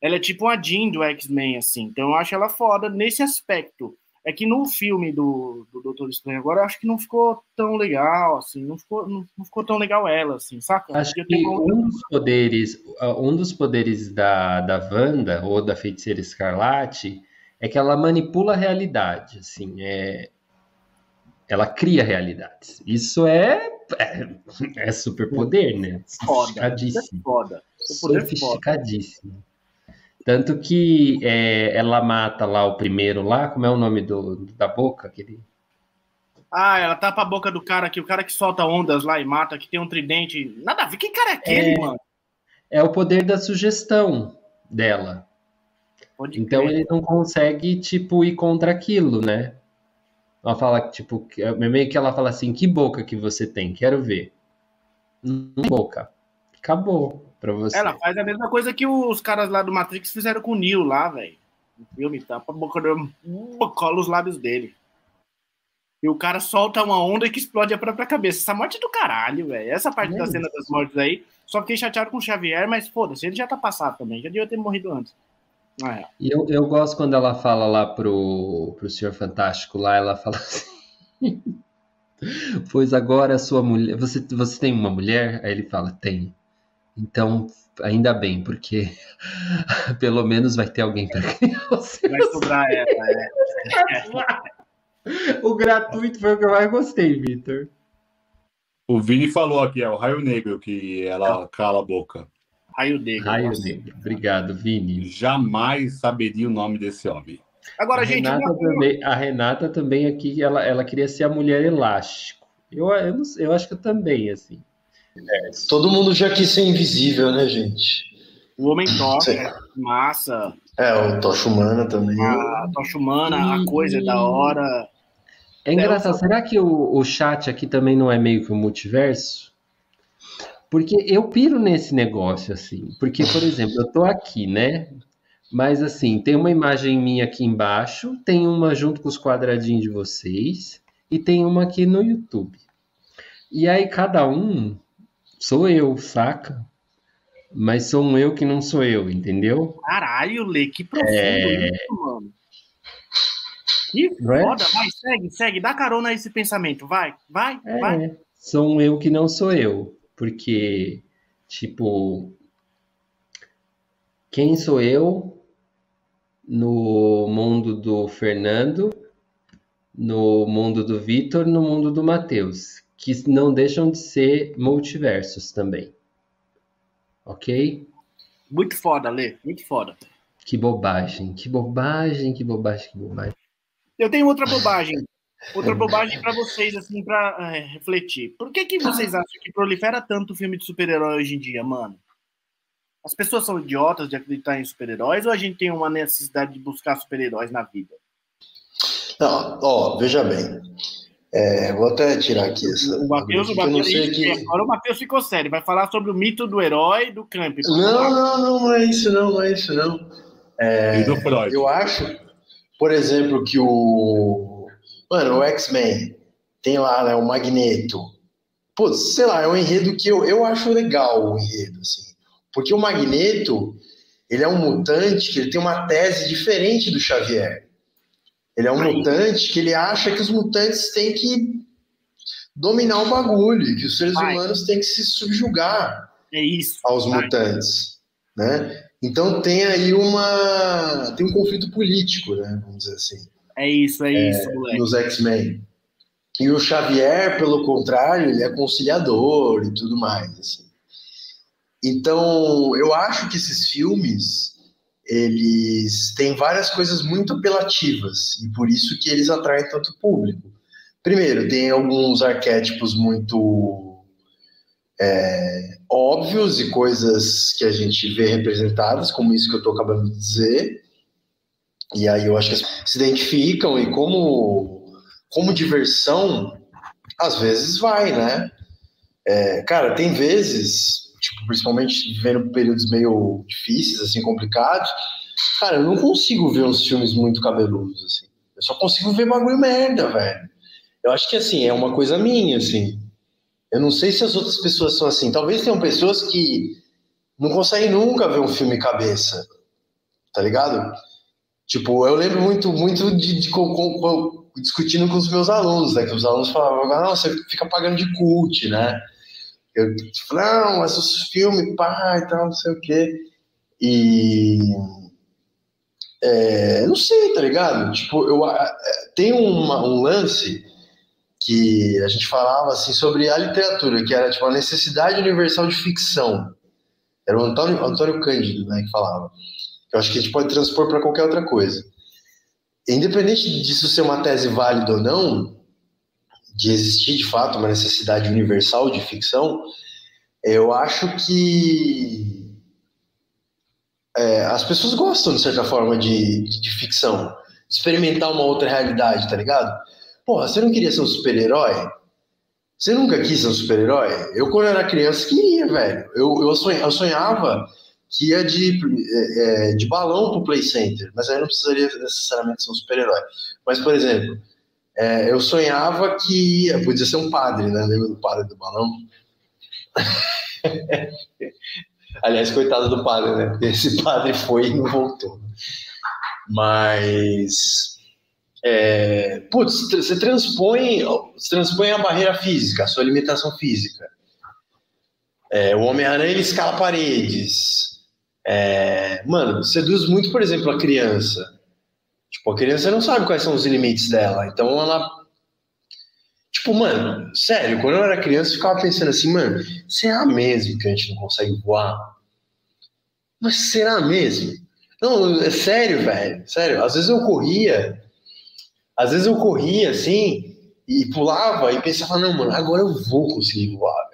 Speaker 2: Ela é tipo uma Jean do X-Men, assim. Então eu acho ela foda nesse aspecto. É que no filme do, do Doutor Estranho agora, eu acho que não ficou tão legal, assim, não ficou, não, não ficou tão legal ela, assim, saca?
Speaker 1: Acho que um dos poderes, um dos poderes da, da Wanda, ou da Feiticeira Escarlate, é que ela manipula a realidade, assim, é... Ela cria realidades. Isso é, é, é superpoder, né?
Speaker 2: Sofisticadíssimo. Foda. É foda.
Speaker 1: Sofisticadíssimo. Foda. Tanto que é, ela mata lá o primeiro lá, como é o nome do, da boca? Aquele...
Speaker 2: Ah, ela tapa a boca do cara aqui, o cara que solta ondas lá e mata, que tem um tridente. Nada a ver. Que cara é aquele, é, mano?
Speaker 1: É o poder da sugestão dela. Pode então crer. ele não consegue, tipo, ir contra aquilo, né? Ela fala, tipo, meio que ela fala assim, que boca que você tem? Quero ver. Boca. Acabou pra você.
Speaker 2: Ela faz a mesma coisa que os caras lá do Matrix fizeram com o Neo lá, velho. O filme tapa a boca cola os lábios dele. E o cara solta uma onda que explode a própria cabeça. Essa morte é do caralho, velho. Essa parte é da cena das mortes aí. Só fiquei chateado com o Xavier, mas foda-se, ele já tá passado também. Já devia ter morrido antes.
Speaker 1: Ah, é. E eu, eu gosto quando ela fala lá pro, pro Senhor Fantástico lá, ela fala assim. pois agora a sua mulher. Você, você tem uma mulher? Aí ele fala, tem. Então, ainda bem, porque pelo menos vai ter alguém para criar
Speaker 2: você. Vai sobrar ela, é.
Speaker 1: O gratuito foi o que eu mais gostei, Vitor.
Speaker 4: O Vini falou aqui, é o Raio Negro que ela cala a boca.
Speaker 2: Raio Negro.
Speaker 1: Raio Negro. Obrigado, Vini.
Speaker 4: Jamais saberia o nome desse homem.
Speaker 1: Agora, a gente. Renata também, a Renata também aqui, ela, ela queria ser a mulher elástico. Eu, eu, não, eu acho que eu também, assim.
Speaker 3: É, todo mundo já quis ser invisível, né, gente?
Speaker 2: O Homem Tocha, é massa.
Speaker 3: É, o Tocha Humana também.
Speaker 2: A Tocha Humana, a coisa é da hora.
Speaker 1: É engraçado, será que o, o chat aqui também não é meio que um multiverso? Porque eu piro nesse negócio, assim. Porque, por exemplo, eu tô aqui, né? Mas, assim, tem uma imagem minha aqui embaixo, tem uma junto com os quadradinhos de vocês, e tem uma aqui no YouTube. E aí, cada um sou eu, saca? Mas sou um eu que não sou eu, entendeu?
Speaker 2: Caralho, Lê, que profundo é... isso, mano. Que é? foda, vai, segue, segue, dá carona a esse pensamento, vai, vai, é, vai.
Speaker 1: Sou um eu que não sou eu, porque, tipo, quem sou eu no mundo do Fernando, no mundo do Vitor, no mundo do Matheus? que não deixam de ser multiversos também. Ok?
Speaker 2: Muito foda, Lê, muito foda.
Speaker 1: Que bobagem, que bobagem, que bobagem, que bobagem.
Speaker 2: Eu tenho outra bobagem. Outra bobagem para vocês, assim, para é, refletir. Por que, que vocês acham que prolifera tanto filme de super-herói hoje em dia, mano? As pessoas são idiotas de acreditar em super-heróis ou a gente tem uma necessidade de buscar super-heróis na vida?
Speaker 3: Não, ó, veja bem. É, vou até tirar aqui essa.
Speaker 2: O Matheus, o Matheus, que... agora o Matheus ficou sério, vai falar sobre o mito do herói do Camp.
Speaker 3: Não, não, não, não é isso, não, não é isso, não. É, e do Freud. Eu acho, por exemplo, que o. Mano, o X-Men tem lá né, o Magneto. Pô, sei lá, é um enredo que eu, eu acho legal o enredo, assim. Porque o Magneto, ele é um mutante que ele tem uma tese diferente do Xavier. Ele é um Aí. mutante que ele acha que os mutantes têm que dominar o bagulho, que os seres humanos têm que se subjugar
Speaker 2: é isso.
Speaker 3: aos mutantes, né? Então tem aí uma tem um conflito político, né? Vamos dizer assim.
Speaker 2: É isso, é, é isso, moleque.
Speaker 3: Nos X-Men. E o Xavier, pelo contrário, ele é conciliador e tudo mais. Assim. Então, eu acho que esses filmes eles têm várias coisas muito apelativas e por isso que eles atraem tanto público. Primeiro, tem alguns arquétipos muito é, óbvios e coisas que a gente vê representadas, como isso que eu estou acabando de dizer. E aí eu acho que se identificam e como, como diversão, às vezes vai, né? É, cara, tem vezes, tipo, principalmente vivendo períodos meio difíceis, assim, complicados, cara, eu não consigo ver uns filmes muito cabeludos, assim. Eu só consigo ver bagulho merda, velho. Eu acho que, assim, é uma coisa minha, assim. Eu não sei se as outras pessoas são assim. Talvez tenham pessoas que não conseguem nunca ver um filme cabeça, tá ligado? Tipo, eu lembro muito, muito de, de, com, com, discutindo com os meus alunos, né? Que os alunos falavam, não, você fica pagando de cult, né? Eu falei, não, esses filmes, pá, e tal, não sei o quê. E. É, não sei, tá ligado? Tipo, eu, tem uma, um lance que a gente falava assim sobre a literatura, que era tipo a necessidade universal de ficção. Era o Antônio, Antônio Cândido, né, que falava. Eu acho que a gente pode transpor para qualquer outra coisa. Independente disso ser uma tese válida ou não, de existir de fato uma necessidade universal de ficção, eu acho que é, as pessoas gostam, de certa forma, de, de, de ficção. Experimentar uma outra realidade, tá ligado? Porra, você não queria ser um super-herói? Você nunca quis ser um super-herói? Eu, quando era criança, queria, velho. Eu, eu, sonhava, que ia de, é, é, de balão pro Play Center, mas aí não precisaria necessariamente ser um super-herói. Mas, por exemplo, é, eu sonhava que ia, podia ser um padre, né? Lembra do padre do balão? Aliás, coitado do padre, né? Porque esse padre foi e não voltou. Mas é, putz, você transpõe, você transpõe a barreira física, a sua limitação física. É, o Homem-Aranha escala paredes. É, mano, seduz muito, por exemplo, a criança. Tipo, a criança não sabe quais são os limites dela. Então ela. Tipo, mano, sério, quando eu era criança, eu ficava pensando assim, mano, será mesmo que a gente não consegue voar? Mas será mesmo? Não, é sério, velho. Sério, às vezes eu corria às vezes eu corria assim e pulava e pensava, não, mano, agora eu vou conseguir voar.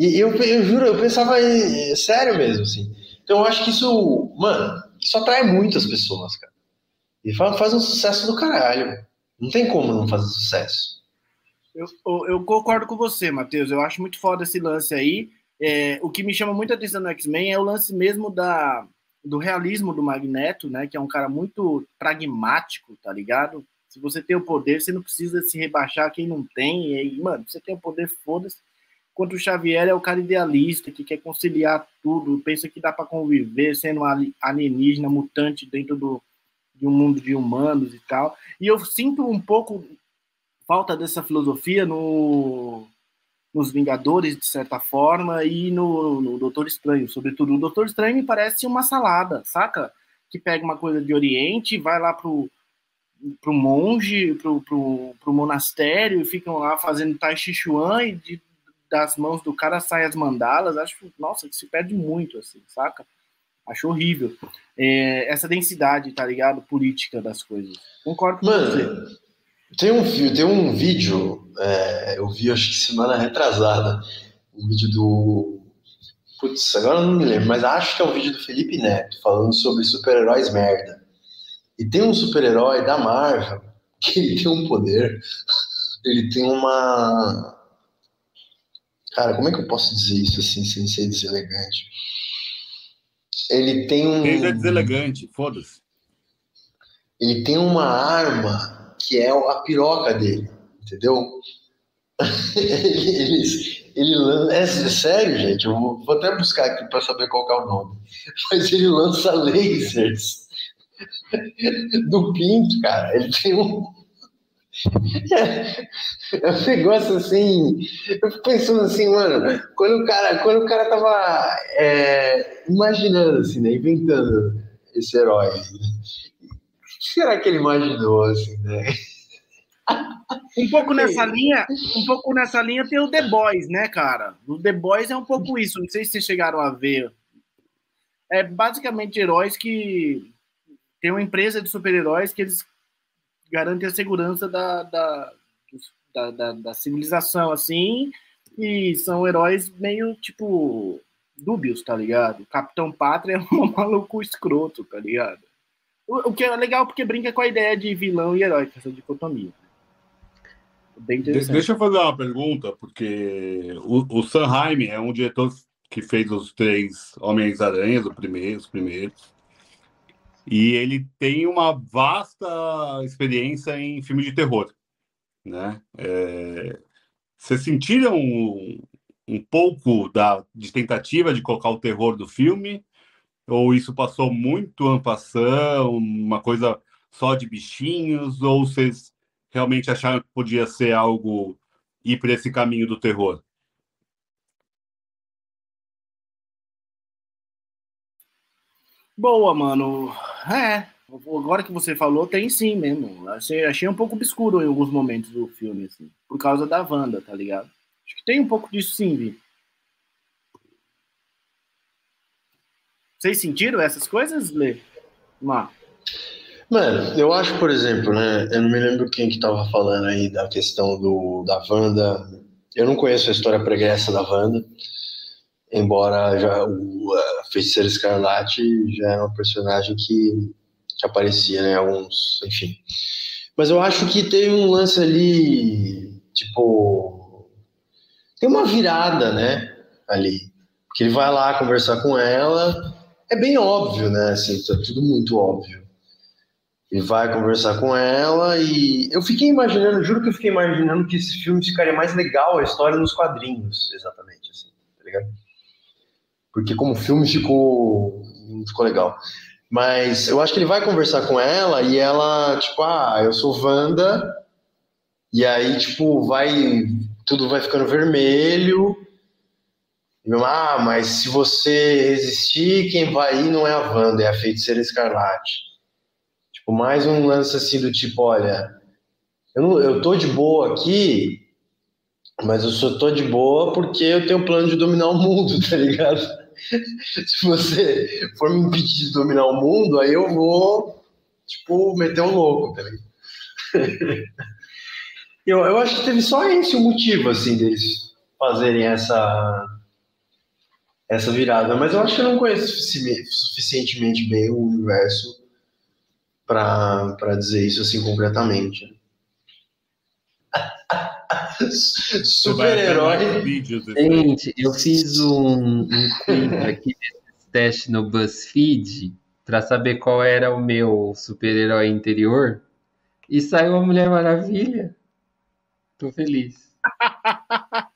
Speaker 3: E eu, eu juro, eu pensava em, sério mesmo, assim. Então eu acho que isso, mano, isso atrai muitas pessoas, cara. E faz, faz um sucesso do caralho. Não tem como não fazer sucesso.
Speaker 2: Eu, eu, eu concordo com você, Matheus. Eu acho muito foda esse lance aí. É, o que me chama muita atenção no X-Men é o lance mesmo da, do realismo do Magneto, né? Que é um cara muito pragmático, tá ligado? Se você tem o poder, você não precisa se rebaixar quem não tem. E aí, mano, você tem o poder, foda-se. Enquanto o Xavier é o cara idealista, que quer conciliar tudo, pensa que dá para conviver sendo alienígena mutante dentro do, de um mundo de humanos e tal. E eu sinto um pouco falta dessa filosofia no nos Vingadores, de certa forma, e no, no Doutor Estranho, sobretudo. O Doutor Estranho me parece uma salada, saca? Que pega uma coisa de Oriente, vai lá pro, pro monge, pro, pro, pro monastério, e ficam lá fazendo Tai Chi Chuan, e de, das mãos do cara saem as mandalas. Acho, nossa, que se perde muito, assim, saca? Acho horrível. É, essa densidade, tá ligado? Política das coisas. Concordo com Mano, você.
Speaker 3: Tem um, tem um vídeo, é, eu vi acho que semana retrasada, um vídeo do. Putz, agora eu não me lembro, mas acho que é um vídeo do Felipe Neto falando sobre super-heróis merda. E tem um super-herói da Marvel que ele tem um poder, ele tem uma. Cara, como é que eu posso dizer isso assim sem ser deselegante? Ele tem um.
Speaker 4: Quem é deselegante? Foda-se.
Speaker 3: Ele tem uma arma que é a piroca dele, entendeu? ele, ele, ele é sério, gente. Eu vou até buscar aqui para saber qual é o nome. Mas ele lança lasers do pinto, cara. Ele tem um. É, um negócio assim. Eu fico pensando assim, mano, quando o cara, quando o cara tava é, imaginando, assim, né, inventando esse herói, será que ele imaginou, assim, né?
Speaker 2: Um pouco nessa linha, um pouco nessa linha tem o The Boys, né, cara? O The Boys é um pouco isso, não sei se vocês chegaram a ver. É basicamente heróis que tem uma empresa de super-heróis que eles garantem a segurança da, da, da, da, da civilização, assim, E são heróis meio, tipo, dúbios, tá ligado? Capitão Pátria é um maluco escroto, tá ligado? O, o, que é legal porque brinca com a ideia de vilão e herói, essa dicotomia.
Speaker 4: Bem interessante. Deixa eu fazer uma pergunta, porque o, o Sam Raimi é um diretor que fez os três Homens-Aranhas, os primeiros, os primeiros. E ele tem uma vasta experiência em filme de terror, né? É... Vocês sentiram um, um pouco da, de tentativa de colocar o terror do filme? Ou isso passou muito ampassão, uma coisa só de bichinhos? Ou vocês realmente acharam que podia ser algo ir para esse caminho do terror?
Speaker 2: Boa, mano. É, agora que você falou, tem sim mesmo. Achei, achei um pouco obscuro em alguns momentos o filme, assim, por causa da Wanda, tá ligado? Acho que tem um pouco disso sim, Vi. Vocês sentiram essas coisas, Lê?
Speaker 3: Mano, eu acho, por exemplo, né? Eu não me lembro quem que tava falando aí da questão do, da Wanda. Eu não conheço a história pregressa da Wanda, embora já o Feiticeira Escarlate já era uma personagem que, que aparecia, né? Alguns, enfim. Mas eu acho que teve um lance ali, tipo. Tem uma virada, né? Ali. Porque ele vai lá conversar com ela é bem óbvio, né? Assim, tá tudo muito óbvio. Ele vai conversar com ela e eu fiquei imaginando, juro que eu fiquei imaginando que esse filme ficaria mais legal a história nos quadrinhos, exatamente, assim, tá ligado? Porque como filme ficou, ficou legal. Mas eu acho que ele vai conversar com ela e ela, tipo, ah, eu sou Wanda, e aí, tipo, vai. Tudo vai ficando vermelho, ah, mas se você resistir, quem vai ir não é a Wanda, é a feiticeira escarlate. Tipo, mais um lance assim do tipo, olha, eu, não, eu tô de boa aqui, mas eu só tô de boa porque eu tenho plano de dominar o mundo, tá ligado? se você for me impedir de dominar o mundo, aí eu vou, tipo, meter um louco, tá eu, eu acho que teve só esse o motivo, assim, deles fazerem essa essa virada. Mas eu acho que eu não conheço suficientemente bem o universo para dizer isso assim concretamente. Super-herói.
Speaker 1: Gente, eu fiz um, um quiz aqui nesse teste no BuzzFeed para saber qual era o meu super-herói interior e saiu a Mulher Maravilha. Tô feliz.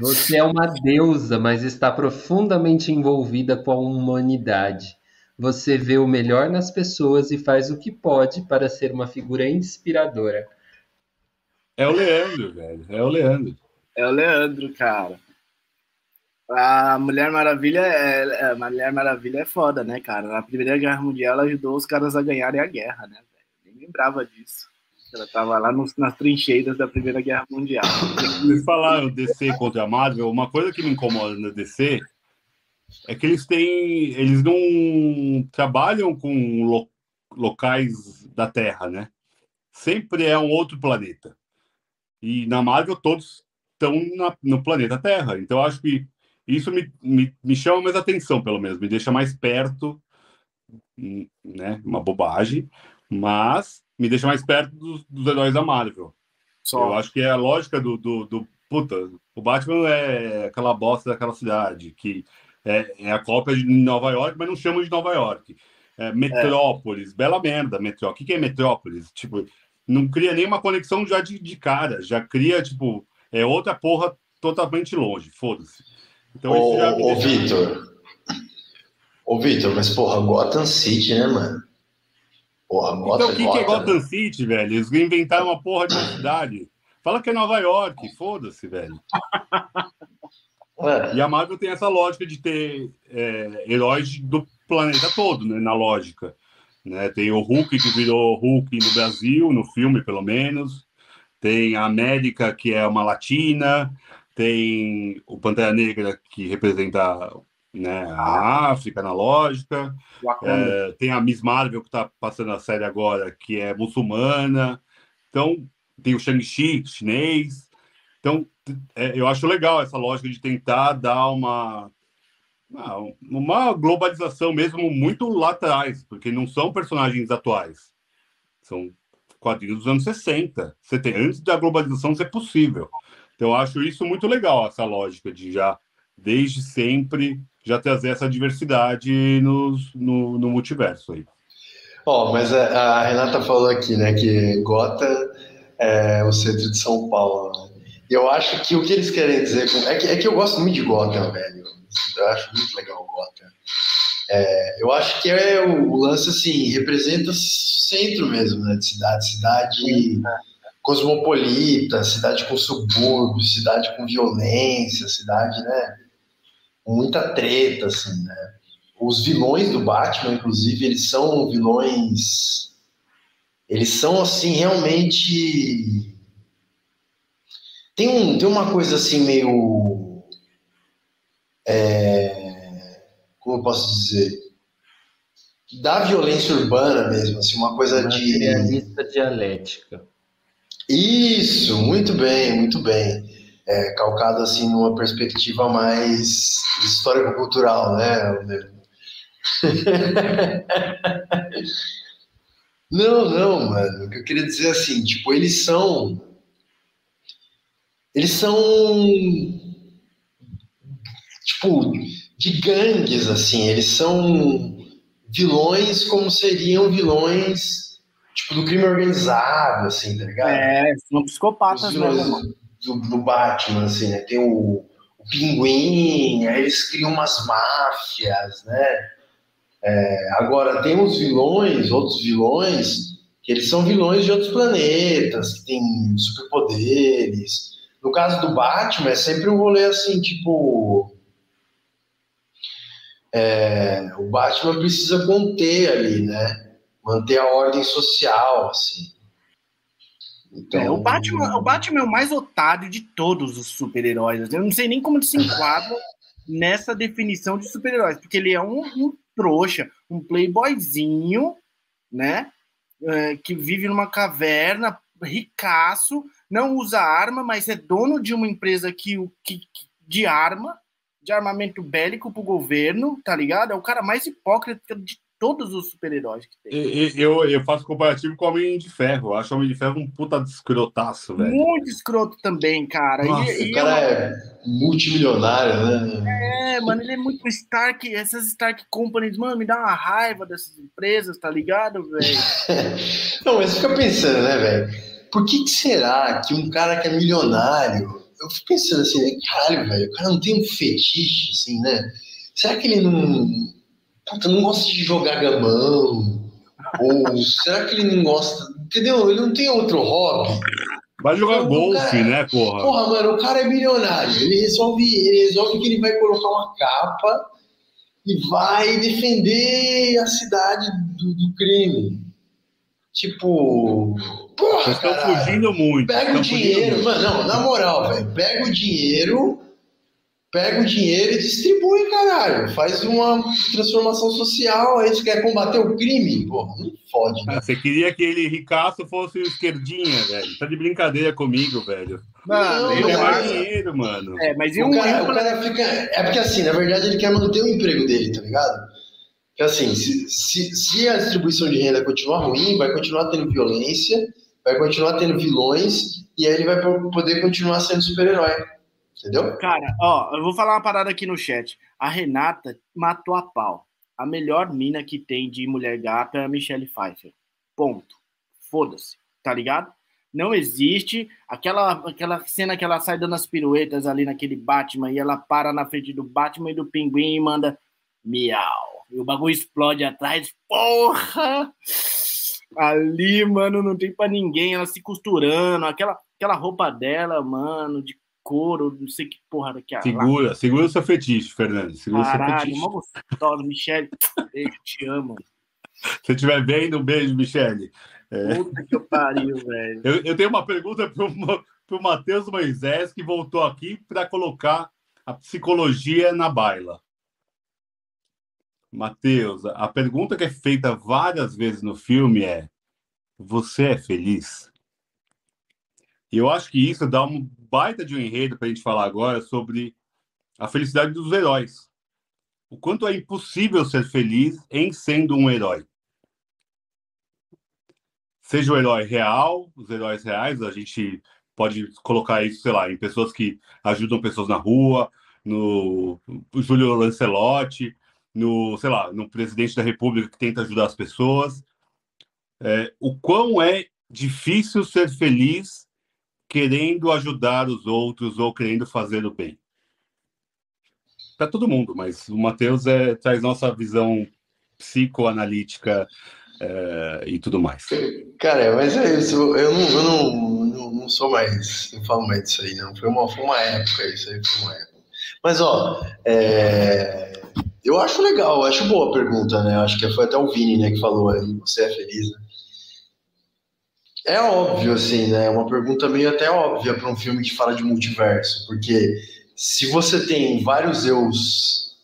Speaker 1: Você é uma deusa, mas está profundamente envolvida com a humanidade. Você vê o melhor nas pessoas e faz o que pode para ser uma figura inspiradora.
Speaker 4: É o Leandro, velho. É o Leandro.
Speaker 2: É o Leandro, cara. A Mulher Maravilha é, é, a Mulher Maravilha é foda, né, cara? Na Primeira Guerra Mundial ela ajudou os caras a ganharem a guerra, né? Nem lembrava disso. Ela estava lá nos, nas trincheiras da Primeira Guerra Mundial.
Speaker 4: Vocês falaram DC contra a Marvel. Uma coisa que me incomoda na DC é que eles têm. Eles não trabalham com lo, locais da Terra, né? Sempre é um outro planeta. E na Marvel todos estão na, no planeta Terra. Então acho que isso me, me, me chama mais atenção, pelo menos, me deixa mais perto, né? Uma bobagem, mas me deixa mais perto dos, dos heróis da Marvel. Só. Eu acho que é a lógica do, do, do, Puta, o Batman é aquela bosta daquela cidade, que é, é a cópia de Nova York, mas não chama de Nova York. É, Metrópolis, é. bela merda, Metrópolis. O que, que é Metrópolis? Tipo, não cria nenhuma conexão já de, de cara, já cria, tipo, é outra porra totalmente longe, foda-se.
Speaker 3: Então, ô, já ô Vitor. Ô, Vitor, mas porra, Gotham City, né, mano?
Speaker 4: Porra, então o que, que é Gotham City, velho? Eles inventaram uma porra de uma cidade. Fala que é Nova York, foda-se, velho. É. E a Marvel tem essa lógica de ter é, heróis do planeta todo, né, na lógica. Né? Tem o Hulk, que virou Hulk no Brasil, no filme, pelo menos. Tem a América, que é uma latina. Tem o Pantera Negra, que representa né? A África, na lógica. É, tem a Miss Marvel, que está passando a série agora, que é muçulmana. Então, tem o Shang-Chi, chinês. Então, é, eu acho legal essa lógica de tentar dar uma ah, uma globalização mesmo muito lá atrás, porque não são personagens atuais. São quadrinhos dos anos 60, 70, antes da globalização ser possível. Então, eu acho isso muito legal, essa lógica de já, desde sempre, já trazer essa diversidade nos, no, no multiverso aí.
Speaker 3: Ó, oh, mas a, a, Renata falou aqui, né, que Gota é o centro de São Paulo. Né? Eu acho que o que eles querem dizer com... é, que, é que eu gosto muito de Gotham, velho. Eu acho muito legal Gotham. É, eu acho que é o, o, lance assim representa centro mesmo, né, de cidade, cidade cosmopolita, cidade com subúrbios, cidade com violência, cidade, né, com muita treta, assim, né. Os vilões do Batman, inclusive, eles são vilões, eles são assim realmente tem um tem uma coisa assim meio é, como eu posso dizer, da violência urbana mesmo, assim, uma coisa de.
Speaker 1: Realista dialética.
Speaker 3: Isso, muito bem, muito bem. É, calcado assim numa perspectiva mais histórico-cultural, né? não, não, mano. O que eu queria dizer assim, tipo, eles são. Eles são. Tipo, de gangues, assim. Eles são vilões como seriam vilões, tipo, do crime organizado, assim, tá ligado?
Speaker 2: É, são psicopatas,
Speaker 3: né? Do, do, Batman, assim, né? Tem o, o Pinguim, aí eles criam umas máfias, né? É, agora, tem os vilões, outros vilões, que eles são vilões de outros planetas, que têm superpoderes. No caso do Batman, é sempre um rolê assim, tipo é, o Batman precisa conter ali, né? Manter a ordem social, assim.
Speaker 2: Então... É, o, Batman, o Batman é o mais otário de todos os super-heróis. Eu não sei nem como se enquadra nessa definição de super-heróis, porque ele é um, um trouxa, um playboyzinho, né? É, que vive numa caverna, ricaço, não usa arma, mas é dono de uma empresa que, que, de arma, de armamento bélico pro governo, tá ligado? É o cara mais hipócrita de todos os super-heróis que
Speaker 4: tem. Eu, eu faço comparativo com o Homem de Ferro. Eu acho o Homem de Ferro um puta de escrotaço, velho.
Speaker 2: Muito escroto também, cara.
Speaker 3: Nossa, e, o cara é, é multimilionário,
Speaker 2: né? É, mano, ele é muito Stark. Essas Stark Companies, mano, me dá uma raiva dessas empresas, tá ligado, velho?
Speaker 3: Não, mas fica pensando, né, velho? Por que, que será que um cara que é milionário eu fico pensando assim, caralho, velho, o cara não tem um fetiche, assim, né? Será que ele não. Puta, não gosta de jogar gamão? Ou será que ele não gosta. Entendeu? Ele não tem outro hobby.
Speaker 4: Vai jogar então, golfe, cara, né, porra?
Speaker 3: Porra, mano, o cara é milionário. Ele resolve, ele resolve que ele vai colocar uma capa e vai defender a cidade do, do crime. Tipo, porra, Vocês
Speaker 4: estão fugindo muito.
Speaker 3: Pega o dinheiro, mano, não, na moral, velho, pega o dinheiro, pega o dinheiro e distribui, caralho. Faz uma transformação social, aí você quer combater o crime, porra, não fode,
Speaker 4: né? Ah, você queria que ele ricaço fosse o esquerdinha, velho. Tá de brincadeira comigo, velho.
Speaker 3: Mano, não, ele
Speaker 4: é dinheiro, mano.
Speaker 3: É, mas e um o cara, o cara fica. É porque assim, na verdade, ele quer manter o emprego dele, tá ligado? Que assim, se, se, se, a distribuição de renda continuar ruim, vai continuar tendo violência, vai continuar tendo vilões, e aí ele vai poder continuar sendo super-herói. Entendeu?
Speaker 2: Cara, ó, eu vou falar uma parada aqui no chat. A Renata matou a pau. A melhor mina que tem de mulher gata é a Michelle Pfeiffer. Ponto. Foda-se. Tá ligado? Não existe aquela, aquela cena que ela sai dando as piruetas ali naquele Batman e ela para na frente do Batman e do Pinguim e manda miau e o bagulho explode atrás. Porra! Ali, mano, não tem pra ninguém. Ela se costurando, aquela, aquela roupa dela, mano, de couro, não sei que porra daqui.
Speaker 4: Segura, lá. segura o seu fetiche, Fernando. Segura
Speaker 2: Caralho, fetiche. gostosa, Michele. Eu te amo.
Speaker 4: Se estiver vendo, um beijo, Michele.
Speaker 2: É... Puta que pariu, velho.
Speaker 4: Eu, eu tenho uma pergunta pro, pro Matheus Moisés, que voltou aqui para colocar a psicologia na baila. Matheus, a pergunta que é feita várias vezes no filme é: Você é feliz? E eu acho que isso dá um, baita de um enredo para a gente falar agora sobre a felicidade dos heróis. O quanto é impossível ser feliz em sendo um herói. Seja o herói real, os heróis reais, a gente pode colocar isso, sei lá, em pessoas que ajudam pessoas na rua, no Júlio Lancelotti, no, sei lá, no presidente da República que tenta ajudar as pessoas. É, o quão é difícil ser feliz querendo ajudar os outros ou querendo fazer o bem. Para todo mundo, mas o Matheus é, traz nossa visão psicoanalítica é, e tudo mais.
Speaker 3: Cara, mas é isso. Eu não, eu não, não, não sou mais. Não falo mais disso aí, não. Foi uma, foi uma época, isso aí foi uma época. Mas, ó, é, eu acho legal, acho boa a pergunta, né? Acho que foi até o Vini, né, que falou aí, você é feliz, né? É óbvio, assim, né? É uma pergunta meio até óbvia para um filme que fala de multiverso, porque se você tem vários eus,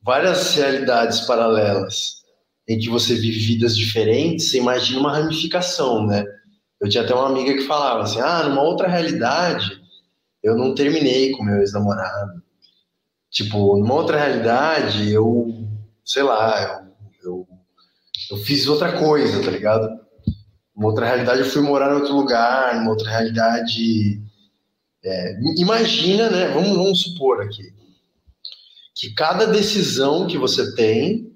Speaker 3: várias realidades paralelas em que você vive vidas diferentes, você imagina uma ramificação, né? Eu tinha até uma amiga que falava assim: ah, numa outra realidade, eu não terminei com meu ex-namorado. Tipo, numa outra realidade, eu, sei lá, eu, eu, eu fiz outra coisa, tá ligado? Uma outra realidade, eu fui morar em outro lugar, numa outra realidade. É, imagina, né? Vamos, vamos supor aqui que cada decisão que você tem,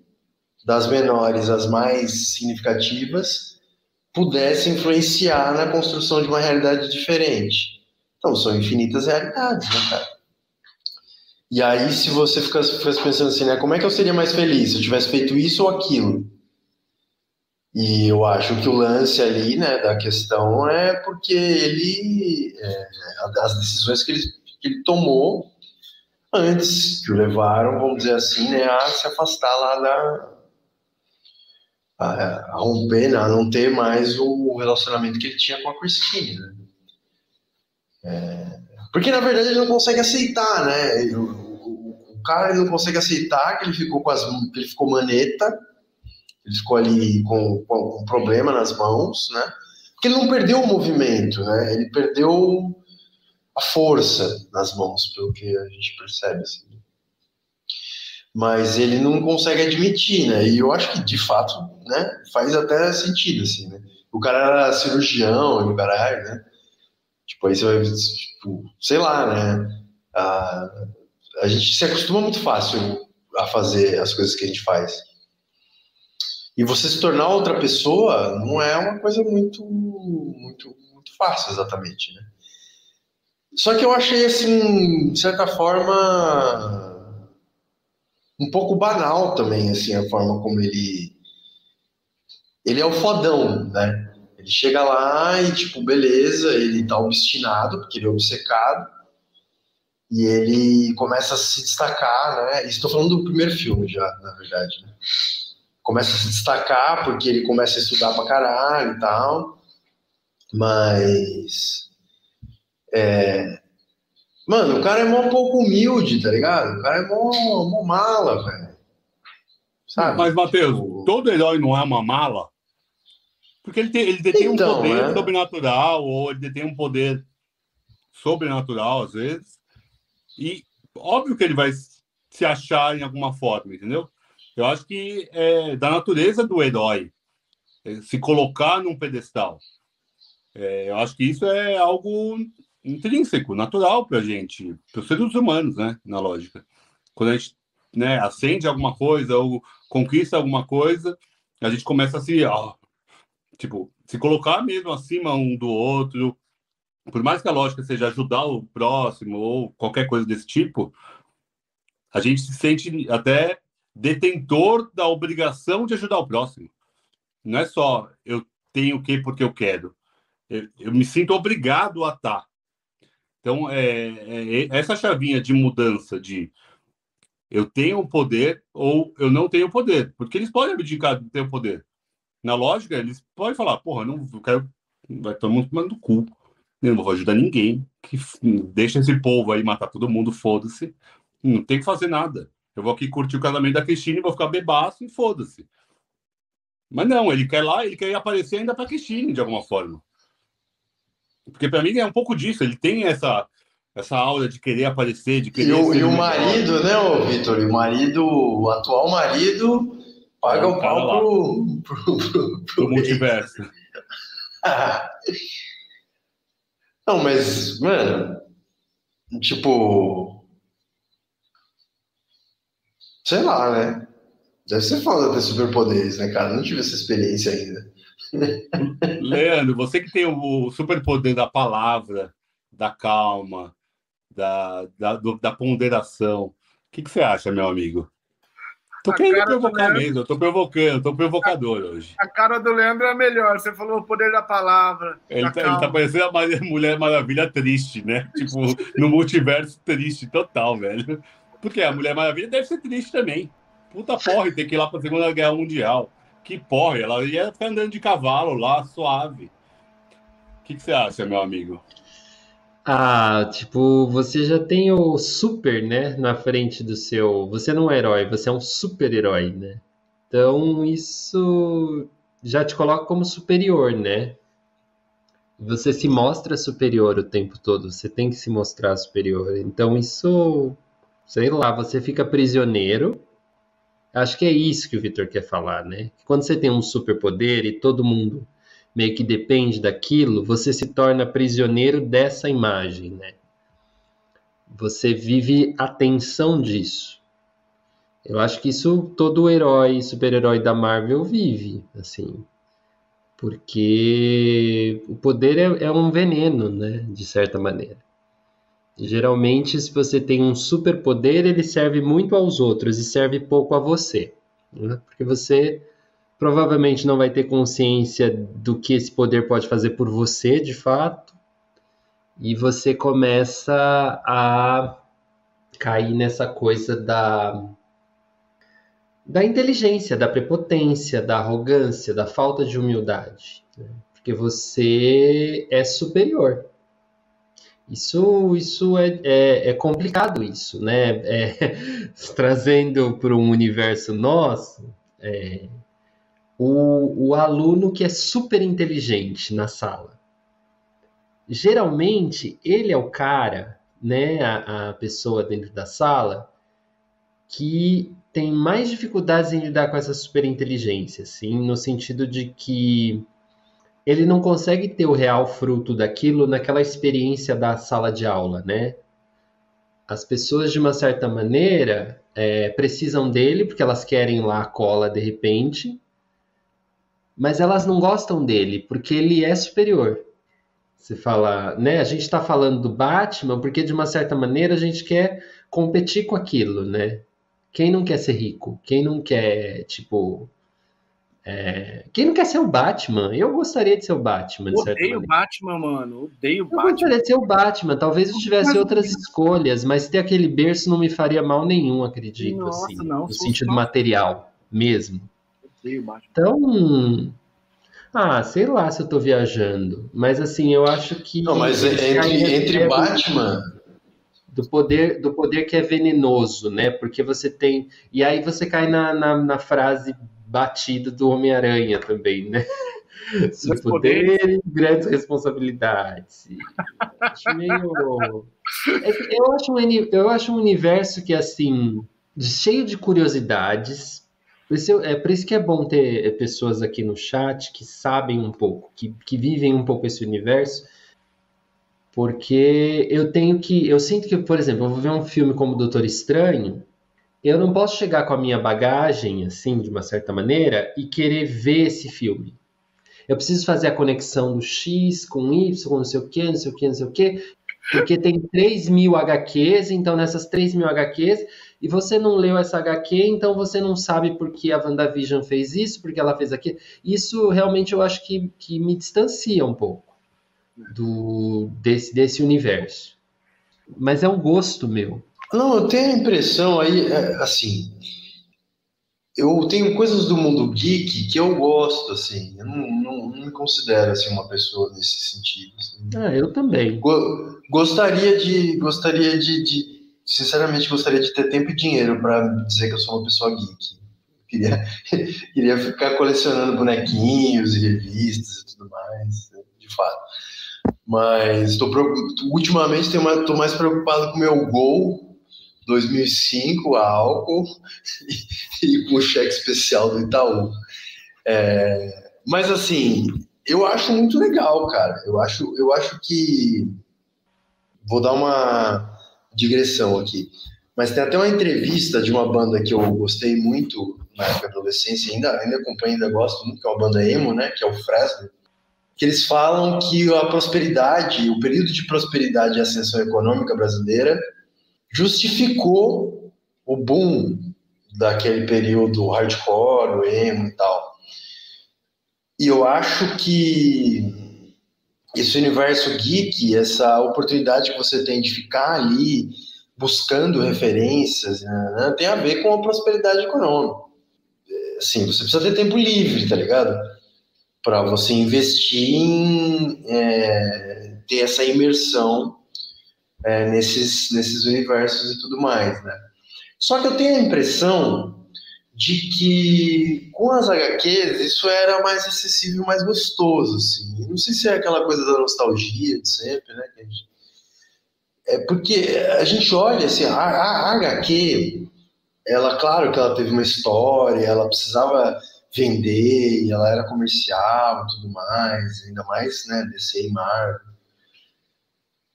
Speaker 3: das menores às mais significativas, pudesse influenciar na construção de uma realidade diferente. Então, são infinitas realidades, né, cara? E aí, se você ficasse, pensando assim, né? Como é que eu seria mais feliz se eu tivesse feito isso ou aquilo? E eu acho que o lance ali, né, da questão é porque ele, é, as decisões que ele, que ele tomou antes, que o levaram, vamos dizer assim, né, a se afastar lá da. a, a romper, né, a não ter mais o relacionamento que ele tinha com a Christine, né? É, porque na verdade ele não consegue aceitar, né? O, o, o cara não consegue aceitar que ele ficou com as que ele ficou maneta ele ficou ali com, com um problema nas mãos, né? Porque ele não perdeu o movimento, né? Ele perdeu a força nas mãos, pelo que a gente percebe, assim. Mas ele não consegue admitir, né? E eu acho que, de fato, né? Faz até sentido, assim, né? O cara era cirurgião o né? Tipo, aí você vai, tipo, sei lá, né? A, a gente se acostuma muito fácil a fazer as coisas que a gente faz. E você se tornar outra pessoa não é uma coisa muito, muito, muito fácil, exatamente, né? Só que eu achei, assim, de certa forma, um pouco banal também, assim, a forma como ele... Ele é o fodão, né? Ele chega lá e, tipo, beleza, ele tá obstinado, porque ele é obcecado, e ele começa a se destacar, né? Estou falando do primeiro filme já, na verdade, né? começa a se destacar porque ele começa a estudar pra caralho e tal. Mas. É, mano, o cara é mó pouco humilde, tá ligado? O cara é mó, mó mala, velho.
Speaker 4: Sabe? Mas, Matheus, tipo... todo herói não é uma mala? Porque ele, tem, ele detém então, um poder é... sobrenatural, ou ele detém um poder sobrenatural, às vezes. E óbvio que ele vai se achar em alguma forma, entendeu? Eu acho que é da natureza do herói é, se colocar num pedestal. É, eu acho que isso é algo intrínseco, natural para a gente, para os seres humanos, né? Na lógica. Quando a gente né, acende alguma coisa ou conquista alguma coisa, a gente começa a se, ó, tipo, se colocar mesmo acima um do outro. Por mais que a lógica seja ajudar o próximo ou qualquer coisa desse tipo, a gente se sente até detentor da obrigação de ajudar o próximo. Não é só eu tenho que porque eu quero. Eu, eu me sinto obrigado a estar. Então, é, é, é essa chavinha de mudança de eu tenho poder ou eu não tenho poder. Porque eles podem abdicar de ter o poder. Na lógica, eles podem falar, porra, não eu quero. Vai todo mundo tomando do cu. Eu não vou ajudar ninguém. Que deixa esse povo aí matar todo mundo, foda-se. Não tem que fazer nada. Eu vou aqui curtir o casamento da Cristina, vou ficar bebaço e foda-se. Mas não, ele quer lá, ele quer aparecer ainda para Cristina, de alguma forma. Porque para mim é um pouco disso, ele tem essa, essa aura de querer aparecer, de querer.
Speaker 3: E o, e o marido, né, Vitor? O marido, o atual marido, paga o pau pro, pro, pro,
Speaker 4: pro multiverso.
Speaker 3: Não, mas, mano, tipo. Sei lá, né? Deve ser foda ter superpoderes, né, cara? Não tive essa experiência ainda.
Speaker 4: Leandro, você que tem o superpoder da palavra, da calma, da, da, do, da ponderação, o que, que você acha, meu amigo? Tô querendo provocar mesmo, eu tô provocando, tô provocador hoje.
Speaker 2: A cara do Leandro é melhor, você falou o poder da palavra.
Speaker 4: Ele, tá, ele tá, parecendo a Mulher Maravilha triste, né? tipo, no multiverso triste total, velho. Porque a Mulher Maravilha deve ser triste também. Puta porra, tem que ir lá pra Segunda Guerra Mundial. Que porra, ela ia ficar andando de cavalo lá, suave. O que, que você acha, meu amigo?
Speaker 1: Ah, tipo, você já tem o super, né, na frente do seu. Você não é um herói, você é um super-herói, né? Então isso já te coloca como superior, né? Você se mostra superior o tempo todo, você tem que se mostrar superior. Então isso, sei lá, você fica prisioneiro. Acho que é isso que o Victor quer falar, né? Quando você tem um superpoder e todo mundo meio que depende daquilo, você se torna prisioneiro dessa imagem, né? Você vive a tensão disso. Eu acho que isso todo herói, super-herói da Marvel vive, assim. Porque o poder é, é um veneno, né? De certa maneira. Geralmente, se você tem um superpoder, ele serve muito aos outros e serve pouco a você. Né? Porque você provavelmente não vai ter consciência do que esse poder pode fazer por você, de fato, e você começa a cair nessa coisa da da inteligência, da prepotência, da arrogância, da falta de humildade, né? porque você é superior. Isso, isso é, é, é complicado isso, né? É, trazendo para um universo nosso, é, o, o aluno que é super inteligente na sala. Geralmente, ele é o cara, né, a, a pessoa dentro da sala, que tem mais dificuldades em lidar com essa superinteligência, assim, no sentido de que ele não consegue ter o real fruto daquilo naquela experiência da sala de aula, né? As pessoas, de uma certa maneira, é, precisam dele porque elas querem lá a cola de repente, mas elas não gostam dele porque ele é superior. Você fala, né? A gente está falando do Batman porque de uma certa maneira a gente quer competir com aquilo, né? Quem não quer ser rico? Quem não quer, tipo, é... Quem não quer ser o Batman? Eu gostaria de ser o Batman. De
Speaker 2: Odeio o Batman, mano. Odeio o
Speaker 1: Batman. Eu gostaria de ser o Batman. Talvez eu tivesse outras escolhas, mas ter aquele berço não me faria mal nenhum, acredito. Nossa, assim, não, no sentido material mesmo. Então, ah, sei lá se eu tô viajando, mas assim, eu acho que
Speaker 3: Não, mas entre, entre Batman
Speaker 1: do poder do poder que é venenoso, né? Porque você tem e aí você cai na, na, na frase batida do Homem-Aranha também, né? Seu poder e grandes responsabilidades. acho meio... É eu, acho um, eu acho um universo que, assim, cheio de curiosidades, por isso, é por isso que é bom ter é, pessoas aqui no chat que sabem um pouco, que, que vivem um pouco esse universo, porque eu tenho que. Eu sinto que, por exemplo, eu vou ver um filme como Doutor Estranho, eu não posso chegar com a minha bagagem, assim, de uma certa maneira, e querer ver esse filme. Eu preciso fazer a conexão do X com Y, com não sei o que, não sei o que, não sei o que, porque tem 3 mil HQs, então nessas 3 mil HQs e você não leu essa HQ, então você não sabe por que a WandaVision fez isso, porque ela fez aquilo. Isso realmente eu acho que, que me distancia um pouco do desse, desse universo. Mas é um gosto meu.
Speaker 3: Não, eu tenho a impressão aí, é, assim, eu tenho coisas do mundo geek que eu gosto, assim, eu não, não, não me considero assim uma pessoa nesse sentido. Assim.
Speaker 1: Ah, eu também.
Speaker 3: Gostaria de, gostaria de, de sinceramente gostaria de ter tempo e dinheiro para dizer que eu sou uma pessoa geek. Queria, queria ficar colecionando bonequinhos e revistas e tudo mais, de fato. Mas tô, ultimamente estou mais preocupado com o meu gol 2005, álcool e, e com o cheque especial do Itaú. É, mas assim, eu acho muito legal, cara. Eu acho, eu acho que vou dar uma digressão aqui. Mas tem até uma entrevista de uma banda que eu gostei muito na época da adolescência, ainda, ainda acompanho, ainda gosto muito, que é uma banda emo, né? Que é o Fresno. Que eles falam que a prosperidade, o período de prosperidade e ascensão econômica brasileira justificou o boom daquele período hardcore, emo e tal. E eu acho que esse universo geek, essa oportunidade que você tem de ficar ali buscando referências, né, né tem a ver com a prosperidade econômica. Assim, você precisa ter tempo livre, tá ligado? Para você investir em é, ter essa imersão é, nesses, nesses universos e tudo mais, né? Só que eu tenho a impressão de que com as HQs isso era mais acessível, mais gostoso, assim. Não sei se é aquela coisa da nostalgia de sempre, né? É porque a gente olha assim, a, a, a HQ, ela, claro que ela teve uma história, ela precisava vender, ela era comercial e tudo mais, ainda mais, né, DC e Marvel.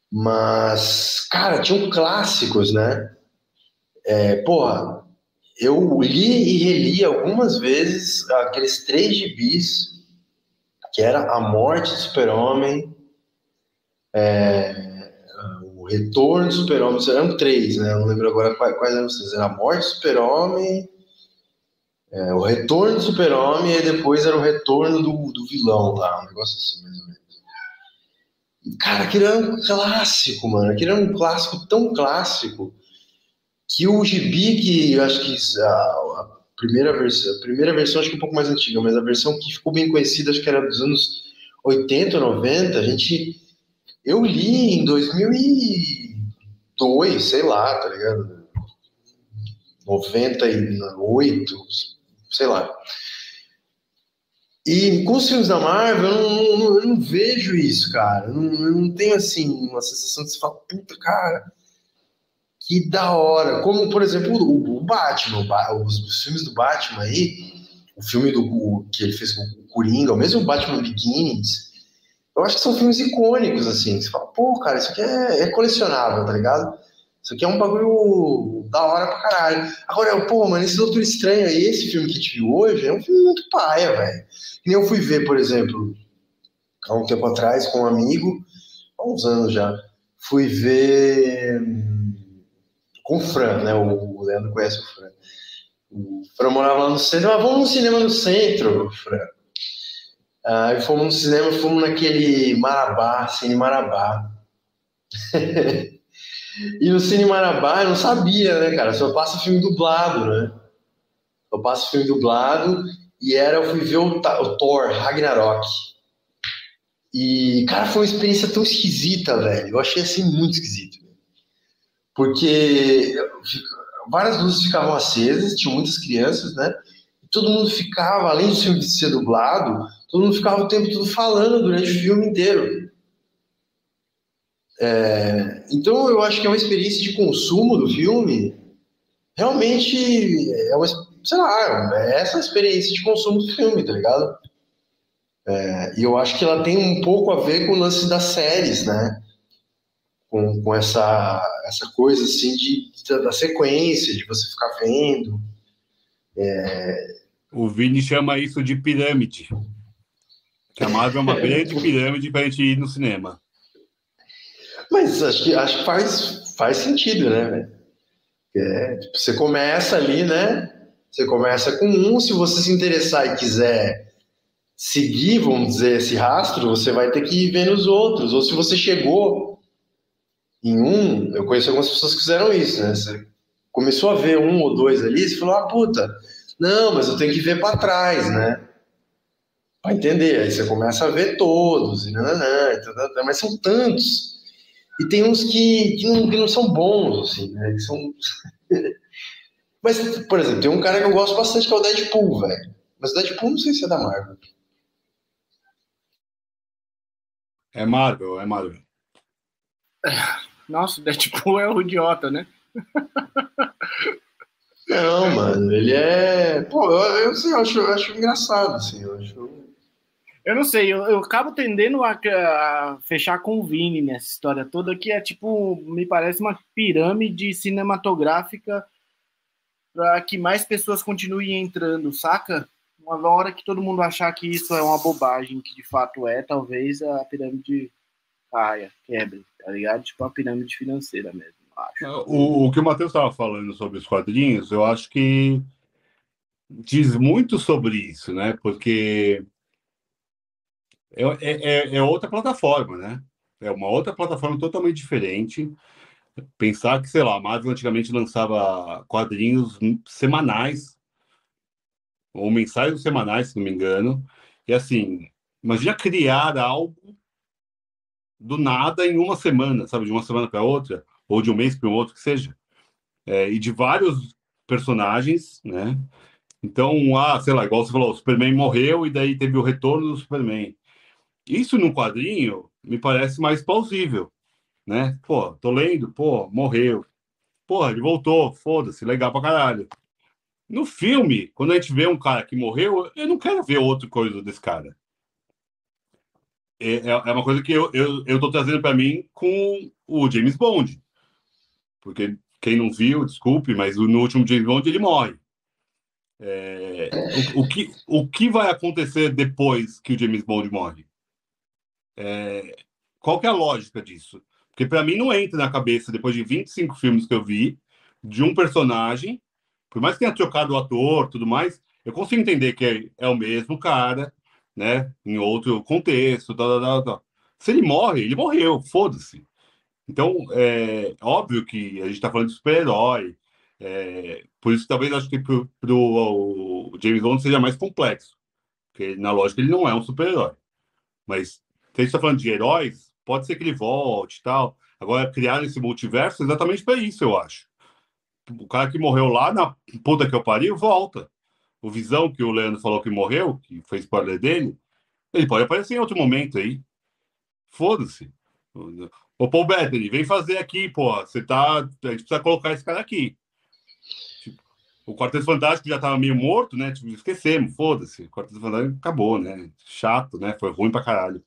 Speaker 3: Mas, cara, tinham clássicos, né? É, porra, eu li e reli algumas vezes aqueles três gibis, que era A Morte do Super-Homem, é, O Retorno do Super-Homem, eram três, né? Eu não lembro agora quais, quais eram os três. Era A Morte do Super-Homem, é, O Retorno do Super-Homem e depois era o Retorno do, do Vilão lá, um negócio assim, mais ou menos. Cara, aquilo era um clássico, mano. Aquilo era um clássico tão clássico que o gibi, que eu acho que a, a, primeira versão, a primeira versão acho que é um pouco mais antiga, mas a versão que ficou bem conhecida, acho que era dos anos 80, 90, a gente, eu li em 2002, sei lá, tá ligado? 98, sei lá. E com os filmes da Marvel, eu não, não, eu não vejo isso, cara. Eu não, eu não tenho, assim, uma sensação de se falar, puta, cara, que da hora. Como, por exemplo, o, o Batman, o, os, os, filmes do Batman aí, o filme do, o, que ele fez com o Coringa, o mesmo Batman Begins, eu acho que são filmes icônicos, assim. Você fala, pô, cara, isso aqui é, é colecionável, tá ligado? Isso aqui é um bagulho da hora pra caralho. Agora, pô, mano, esse Doutor Estranho aí, esse filme que a gente viu hoje, é um filme muito paia, velho. E eu fui ver, por exemplo, há um tempo atrás, com um amigo, há uns anos já, fui ver com o Fran, né? O, Leandro conhece o Fran. O Fran morava lá no centro, mas vamos no cinema no centro, Fran. Aí fomos no cinema, fomos naquele Marabá, Cine Marabá. e no Cine Marabá eu não sabia, né, cara? Só passa filme dublado, né? Só passa filme dublado. E era, eu fui ver o, o Thor, Ragnarok. E, cara, foi uma experiência tão esquisita, velho. Eu achei assim muito esquisito porque várias luzes ficavam acesas, tinha muitas crianças, né? Todo mundo ficava, além do filme ser dublado, todo mundo ficava o tempo todo falando durante o filme inteiro. É, então eu acho que é uma experiência de consumo do filme realmente é uma, sei lá, é essa experiência de consumo do filme, tá ligado? É, e eu acho que ela tem um pouco a ver com o lance das séries, né? Com, com essa, essa coisa assim de, da sequência, de você ficar vendo. É...
Speaker 4: O Vini chama isso de pirâmide. Que a Marvel é uma grande pirâmide para a gente ir no cinema.
Speaker 3: Mas acho que, acho que faz, faz sentido, né, velho? É, tipo, você começa ali, né? Você começa com um, se você se interessar e quiser seguir, vamos dizer, esse rastro, você vai ter que ir vendo os outros. Ou se você chegou em um, eu conheço algumas pessoas que fizeram isso, né? Você começou a ver um ou dois ali, você falou, ah, puta, não, mas eu tenho que ver para trás, né? Para entender. Aí você começa a ver todos, e nananã, e mas são tantos. E tem uns que, que, não, que não são bons, assim, né? Que são... mas, por exemplo, tem um cara que eu gosto bastante que é o Deadpool, velho. Mas o Deadpool não sei se é da Marvel.
Speaker 4: É Marvel, é Marvel.
Speaker 2: Nossa, o Deadpool é o idiota, né?
Speaker 3: Não, mano, ele é. Pô, eu, eu, assim, eu acho, eu acho engraçado, assim, eu acho.
Speaker 2: Eu não sei, eu, eu acabo tendendo a, a, fechar com o Vini nessa história toda, que é tipo, me parece uma pirâmide cinematográfica para que mais pessoas continuem entrando, saca? Uma hora que todo mundo achar que isso é uma bobagem, que de fato é, talvez a pirâmide caia, quebre, tá ligado? Tipo a pirâmide financeira mesmo, acho.
Speaker 4: O, o que o Matheus estava falando sobre os quadrinhos, eu acho que diz muito sobre isso, né? Porque é, é, é outra plataforma, né? É uma outra plataforma totalmente diferente. Pensar que, sei lá, a Marvel antigamente lançava quadrinhos semanais, ou mensais semanais, se não me engano. E assim, imagina criar algo do nada em uma semana, sabe? De uma semana para outra, ou de um mês para o outro, que seja. É, e de vários personagens, né? Então, ah, sei lá, igual você falou, o Superman morreu e daí teve o retorno do Superman. Isso num quadrinho me parece mais plausível, né? Pô, tô lendo, pô, morreu. Pô, ele voltou, foda-se, legal pra caralho. No filme, quando a gente vê um cara que morreu, eu não quero ver outra coisa desse cara. É, é, é uma coisa que eu, eu, eu tô trazendo para mim com o James Bond. Porque quem não viu, desculpe, mas no último James Bond ele morre. É, o, o, que, o que vai acontecer depois que o James Bond morre? É, qual que é a lógica disso? Porque para mim não entra na cabeça, depois de 25 filmes que eu vi, de um personagem, por mais que tenha trocado o ator tudo mais, eu consigo entender que é, é o mesmo cara, né? Em outro contexto, tal, tal, tal. Se ele morre, ele morreu, foda-se. Então, é óbvio que a gente está falando de super-herói, é, por isso talvez acho que para o James Bond seja mais complexo, porque na lógica ele não é um super-herói. Mas se a gente está falando de heróis, pode ser que ele volte e tal. Agora, criar esse multiverso é exatamente para isso, eu acho. O cara que morreu lá na puta que eu pariu, volta. O Visão, que o Leandro falou que morreu, que foi spoiler dele, ele pode aparecer em outro momento aí. Foda-se. Ô, Paul Bettany, vem fazer aqui, pô. Você tá. A gente precisa colocar esse cara aqui. Tipo, o Quarteto Fantástico já tava meio morto, né? Tipo, esquecemos, foda-se. O Quarteto Fantástico acabou, né? Chato, né? Foi ruim pra caralho.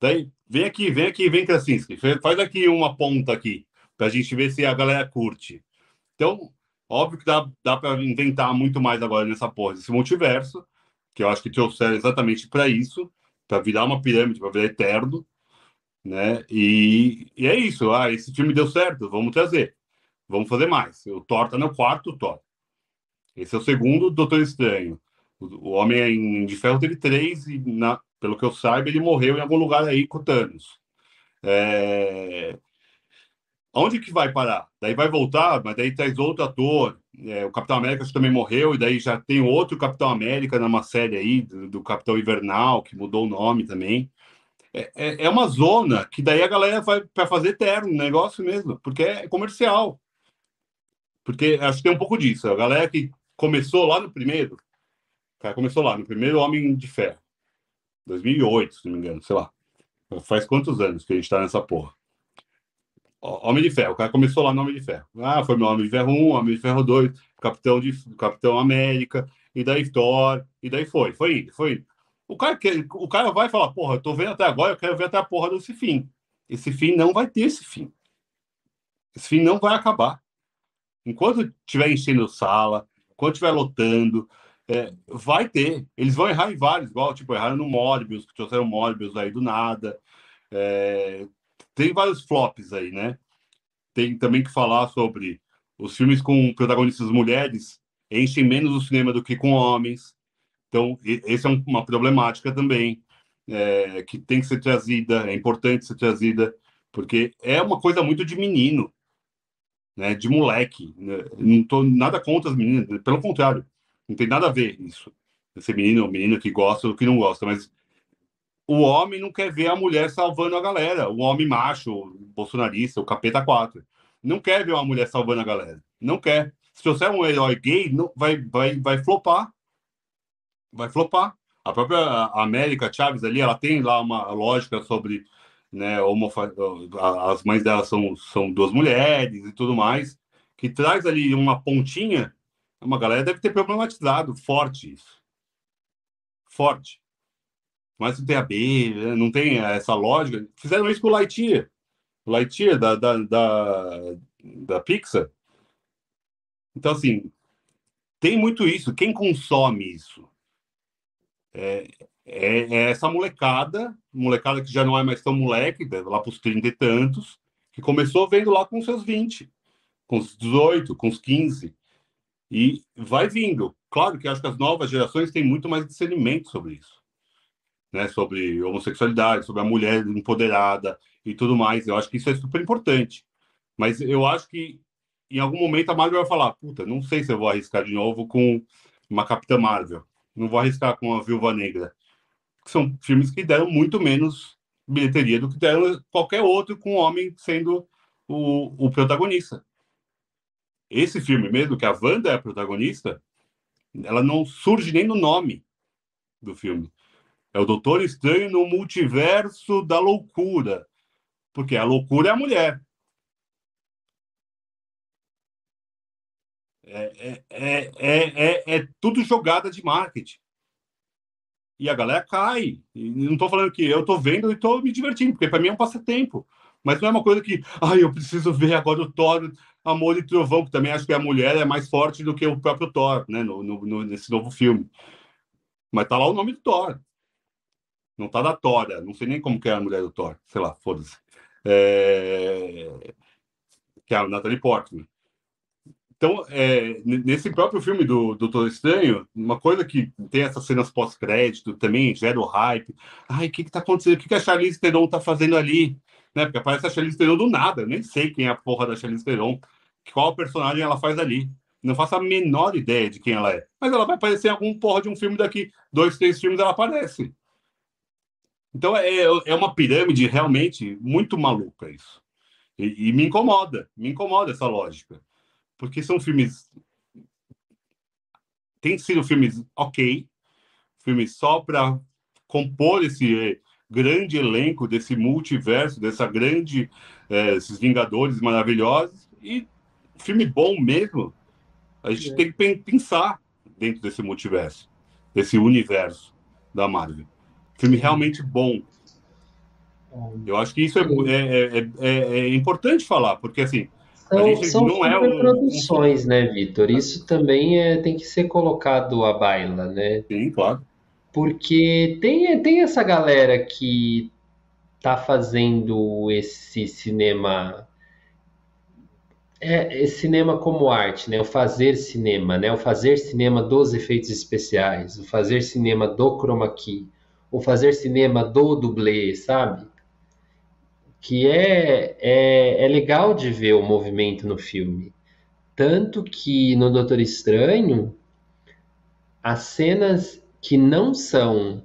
Speaker 4: Daí, vem aqui, vem aqui, vem Krasinski, faz aqui uma ponta aqui, para a gente ver se a galera curte. Então, óbvio que dá, dá para inventar muito mais agora nessa porra desse multiverso, que eu acho que trouxeram exatamente para isso, para virar uma pirâmide, para virar eterno, né? E, e, é isso. Ah, esse filme deu certo, vamos trazer. Vamos fazer mais. O Thor tá no quarto Thor. Esse é o segundo Doutor Estranho. O, o Homem de Ferro teve três e na, pelo que eu saiba, ele morreu em algum lugar aí com Thanos. É... Onde que vai parar? Daí vai voltar, mas daí traz outro ator. É, o Capitão América também morreu, e daí já tem outro Capitão América numa série aí, do, do Capitão Invernal, que mudou o nome também. É, é, é uma zona que daí a galera vai para fazer eterno, negócio mesmo, porque é comercial. Porque acho que tem um pouco disso. A galera que começou lá no primeiro, cara, começou lá no primeiro Homem de Ferro. 2008, se não me engano, sei lá. Faz quantos anos que a gente tá nessa porra? Homem de Ferro, o cara começou lá no Homem de Ferro. Ah, foi meu Homem de Ferro 1, Homem de Ferro 2, Capitão, de, Capitão América, e daí Thor, e daí foi, foi indo, foi indo. O cara, o cara vai falar, porra, eu tô vendo até agora, eu quero ver até a porra desse fim. Esse fim não vai ter esse fim. Esse fim não vai acabar. Enquanto estiver enchendo sala, enquanto estiver lotando, é, vai ter. Eles vão errar em vários, igual, tipo, erraram no Morbius, que trouxeram Morbius aí do nada. É, tem vários flops aí, né? Tem também que falar sobre os filmes com protagonistas mulheres enchem menos o cinema do que com homens. Então, essa é uma problemática também, é, que tem que ser trazida, é importante ser trazida, porque é uma coisa muito de menino, né, de moleque. Né? Não estou nada contra as meninas, pelo contrário. Não tem nada a ver isso. Esse menino, o menino que gosta ou que não gosta, mas o homem não quer ver a mulher salvando a galera. O homem macho, o bolsonarista, o capeta 4. Não quer ver uma mulher salvando a galera. Não quer. Se você é um herói gay, não, vai, vai, vai flopar. Vai flopar. A própria América Chaves ali, ela tem lá uma lógica sobre né? As mães dela são, são duas mulheres e tudo mais, que traz ali uma pontinha. Uma galera deve ter problematizado forte isso. Forte. Mas não tem a B, né? não tem essa lógica. Fizeram isso com o Lightyear. O Lightyear da, da, da, da Pixar. Então, assim, tem muito isso. Quem consome isso? É, é, é, essa molecada, molecada que já não é mais tão moleque, lá para os 30 e tantos, que começou vendo lá com seus 20, com os 18, com os 15. E vai vindo. Claro que acho que as novas gerações têm muito mais discernimento sobre isso. Né, sobre homossexualidade, sobre a mulher empoderada e tudo mais. Eu acho que isso é super importante. Mas eu acho que em algum momento a Marvel vai falar: puta, não sei se eu vou arriscar de novo com uma Capitã Marvel. Não vou arriscar com a Viúva Negra são filmes que deram muito menos bilheteria do que deram qualquer outro com o homem sendo o, o protagonista. Esse filme mesmo, que a Wanda é a protagonista, ela não surge nem no nome do filme. É o Doutor Estranho no Multiverso da Loucura. Porque a loucura é a mulher. É, é, é, é, tudo jogada de marketing e a galera cai. E não estou falando que eu estou vendo e estou me divertindo, porque para mim é um passatempo. Mas não é uma coisa que, ai, eu preciso ver agora o Thor, Amor e Trovão, que também acho que a mulher é mais forte do que o próprio Thor, né, no, no nesse novo filme. Mas tá lá o nome do Thor. Não tá da Tora, não sei nem como que é a mulher do Thor, sei lá, foda-se. É... Que é a Natalie Portman. Então, é, nesse próprio filme do Doutor Estranho, uma coisa que tem essas cenas pós-crédito também gera o hype. Ai, o que está acontecendo? O que, que a Charlize Theron está fazendo ali? Né? Porque aparece a Charlize Theron do nada. Eu nem sei quem é a porra da Charlize Theron. Qual personagem ela faz ali. Não faço a menor ideia de quem ela é. Mas ela vai aparecer em algum porra de um filme daqui. Dois, três filmes ela aparece. Então, é, é uma pirâmide realmente muito maluca isso. E, e me incomoda. Me incomoda essa lógica porque são filmes. Tem sido filmes ok, filmes só para compor esse eh, grande elenco desse multiverso, dessa grande, é, esses Vingadores maravilhosos, e filme bom mesmo. A gente é. tem que pensar dentro desse multiverso, desse universo da Marvel. Filme realmente bom. Eu acho que isso é, é, é, é, é importante falar, porque assim,
Speaker 1: são, são não é produções, um... né, Vitor? Isso também é, tem que ser colocado à baila, né?
Speaker 4: Sim, claro.
Speaker 1: Porque tem, tem essa galera que tá fazendo esse cinema é, esse cinema como arte, né? O fazer cinema, né? O fazer cinema dos efeitos especiais, o fazer cinema do chroma key, o fazer cinema do dublê, sabe? que é, é, é legal de ver o movimento no filme. Tanto que no Doutor Estranho, as cenas que não são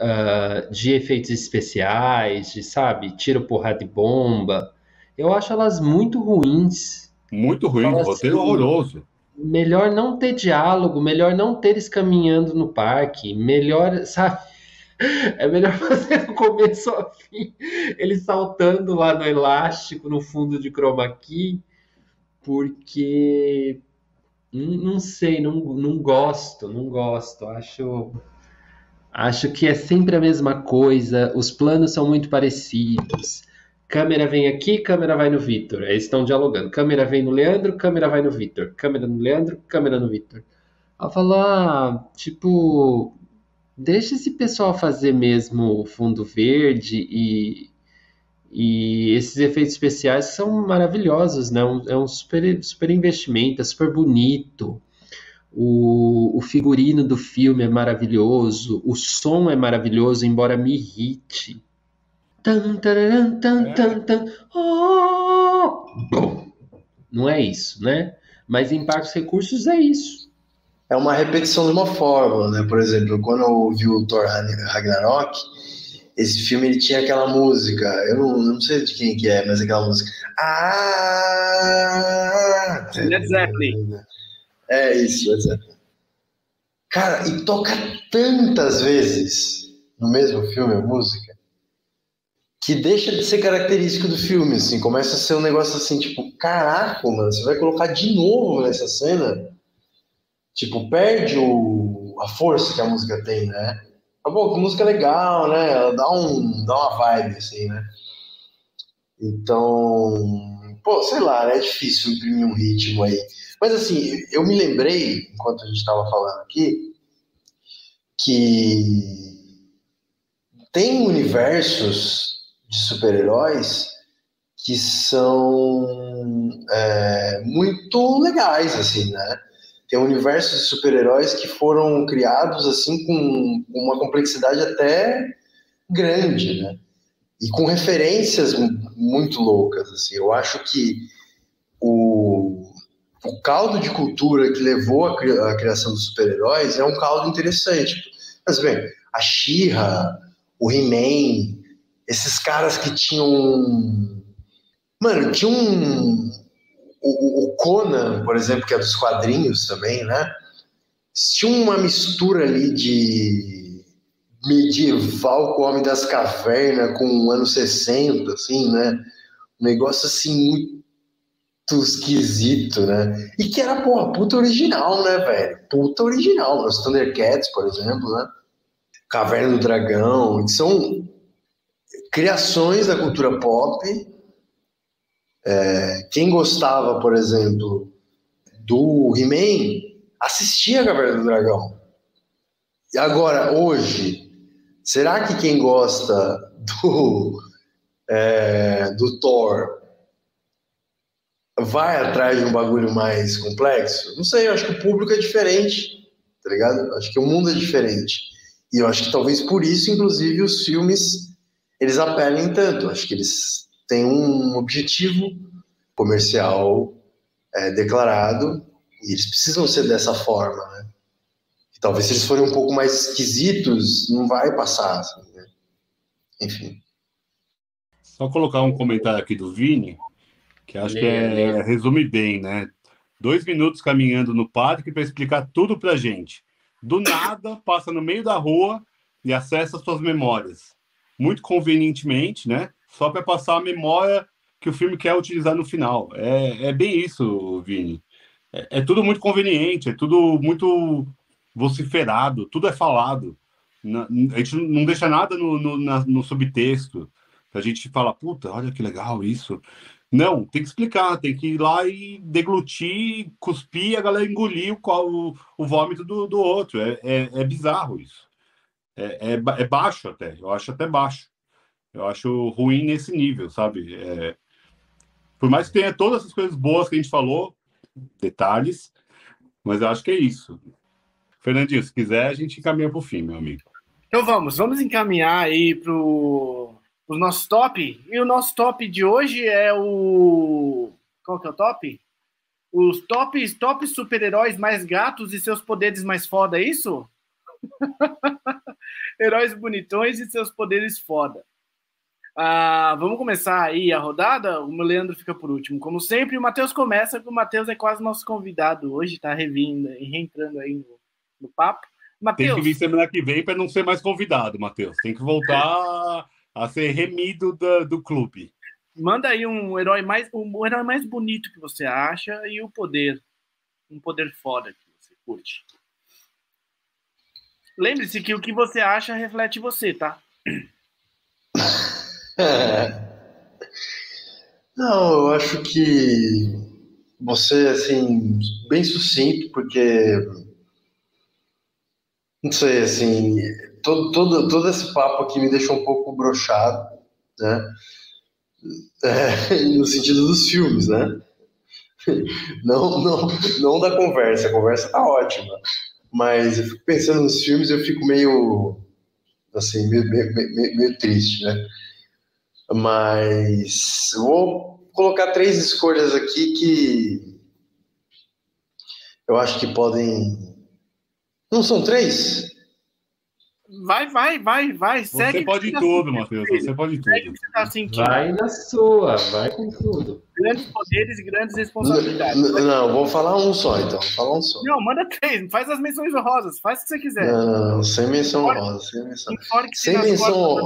Speaker 1: uh, de efeitos especiais, de, sabe, tiro, porrada de bomba, eu acho elas muito ruins.
Speaker 4: Muito ruim, roteiro assim, horroroso.
Speaker 1: Melhor não ter diálogo, melhor não ter eles caminhando no parque, melhor, sabe? É melhor fazer do começo ao fim, ele saltando lá no elástico, no fundo de chroma key, porque não sei, não, não gosto, não gosto. Acho, acho que é sempre a mesma coisa, os planos são muito parecidos. Câmera vem aqui, câmera vai no Vitor. Eles estão dialogando. Câmera vem no Leandro, câmera vai no Vitor. Câmera no Leandro, câmera no Vitor. Ela falar, ah, tipo, deixa esse pessoal fazer mesmo fundo verde e, e esses efeitos especiais são maravilhosos, né? É um super, super investimento, é super bonito. O, o figurino do filme é maravilhoso, o som é maravilhoso, embora me irrite. Tan, tan, tan, tan. Oh! Bom, não é isso, né? Mas em Parques Recursos é isso
Speaker 3: é uma repetição de uma fórmula, né? Por exemplo, quando eu vi o Thor Ragnarok, esse filme ele tinha aquela música, eu não, não sei de quem que é, mas aquela música. Ah!
Speaker 2: Led Zeppelin.
Speaker 3: É isso, Led Zeppelin. Cara, e toca tantas vezes no mesmo filme a música que deixa de ser característico do filme, assim, começa a ser um negócio assim, tipo, caraca, mano, você vai colocar de novo nessa cena? Tipo, perde o, a força que a música tem, né? Tá bom, que música legal, né? Ela dá, um, dá uma vibe, assim, né? Então, pô, sei lá, né? é difícil imprimir um ritmo aí. Mas assim, eu me lembrei, enquanto a gente estava falando aqui, que tem universos de super-heróis que são é, muito legais, assim, né? Tem universos de super-heróis que foram criados, assim, com uma complexidade até grande, né? E com referências muito loucas, assim. Eu acho que o, o caldo de cultura que levou à criação dos super-heróis é um caldo interessante. Mas, bem, a She-Ra, o He-Man, esses caras que tinham. Mano, tinha um. O, o, Conan, por exemplo, que é dos quadrinhos também, né? Tinha uma mistura ali de medieval com o Homem das Cavernas, com o ano 60, assim, né? Um negócio assim muito esquisito, né? E que era, porra, puta original, né, velho? Puta original. Os Thundercats, por exemplo, né? Caverna do Dragão. São criações da cultura pop. É, quem gostava, por exemplo, do He-Man, assistia a Caverna do Dragão. E agora, hoje, será que quem gosta do, é, do Thor vai atrás de um bagulho mais complexo? Não sei, eu acho que o público é diferente, tá ligado? Acho que o mundo é diferente. E eu acho que talvez por isso, inclusive, os filmes eles apelem tanto. Acho que eles têm um objetivo comercial é, declarado e eles precisam ser dessa forma, né? E talvez se eles forem um pouco mais esquisitos, não vai passar, assim, né? Enfim.
Speaker 4: Só colocar um comentário aqui do Vini, que acho que é, resume bem, né? Dois minutos caminhando no parque para explicar tudo para gente. Do nada, passa no meio da rua e acessa suas memórias muito convenientemente, né? Só para passar a memória que o filme quer utilizar no final. É, é bem isso, Vini. É, é, tudo muito conveniente, é tudo muito vociferado, tudo é falado. a gente não deixa nada no, no, na, no subtexto. A gente fala, puta, olha que legal isso. Não, tem que explicar, tem que ir lá e deglutir, cuspir, a galera engolir o, o, o vômito do, do outro. É, é, é bizarro isso é, é, é, baixo até, eu acho até baixo. Eu acho ruim nesse nível, sabe? É, por mais que tenha todas essas coisas boas que a gente falou, detalhes, mas eu acho que é isso. Fernandinho, se quiser, a gente encaminha para o fim, meu amigo.
Speaker 2: Então vamos, vamos encaminhar aí para o nosso top. E o nosso top de hoje é o. Qual que é o top? Os tops top super-heróis mais gatos e seus poderes mais foda, é isso? Heróis bonitões e seus poderes foda. Ah, vamos começar aí a rodada. O Leandro fica por último. Como sempre, o Matheus começa, porque o Matheus é quase nosso convidado hoje, tá revindo e reentrando aí no, no papo.
Speaker 4: Mateus, Tem que vir semana que vem para não ser mais convidado, Matheus. Tem que voltar a ser remido do, do clube.
Speaker 2: Manda aí um herói mais um herói mais bonito que você acha e o poder. Um poder foda que você curte. Lembre-se que o que você acha reflete você, tá?
Speaker 3: É. Não, eu acho que você, assim, bem sucinto, porque. Não sei, assim, todo, todo, todo esse papo aqui me deixou um pouco brochado, né? É, no sentido dos filmes, né? Não, não, não da conversa, a conversa tá ótima. Mas eu fico pensando nos filmes, eu fico meio assim, meio, meio, meio, meio triste, né? Mas vou colocar três escolhas aqui que eu acho que podem. Não são três?
Speaker 2: Vai, vai, vai, vai.
Speaker 4: Você pode tá tudo, Matheus. Você pode tudo. Você
Speaker 1: tá vai na sua, vai com tudo.
Speaker 2: Grandes poderes e grandes responsabilidades.
Speaker 3: Não, não, vou falar um só, então. Vou falar um só.
Speaker 2: Não, manda três. Faz as menções honrosas. Faz o que você quiser.
Speaker 3: Não, não, sem menção honrosa. Sem menção, sem menção,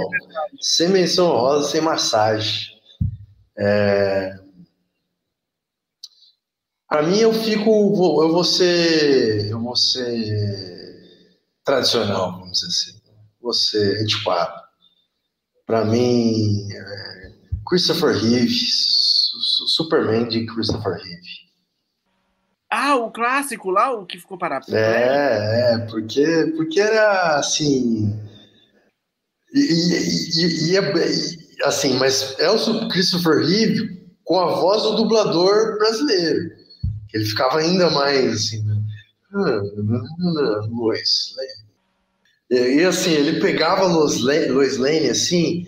Speaker 3: sem menção honrosa, sem massagem. É... Para mim, eu fico. Eu vou ser. Eu vou ser tradicional, vamos dizer assim. Você antiquado. Para mim, é Christopher Reeve, Superman de Christopher Reeve.
Speaker 2: Ah, o clássico lá, o que ficou parado.
Speaker 3: É, é, porque, porque era assim. E, e, e, e, assim, mas é o Christopher Reeve com a voz do dublador brasileiro. Ele ficava ainda mais assim? Lois Lane. E assim, ele pegava Lois Lane assim,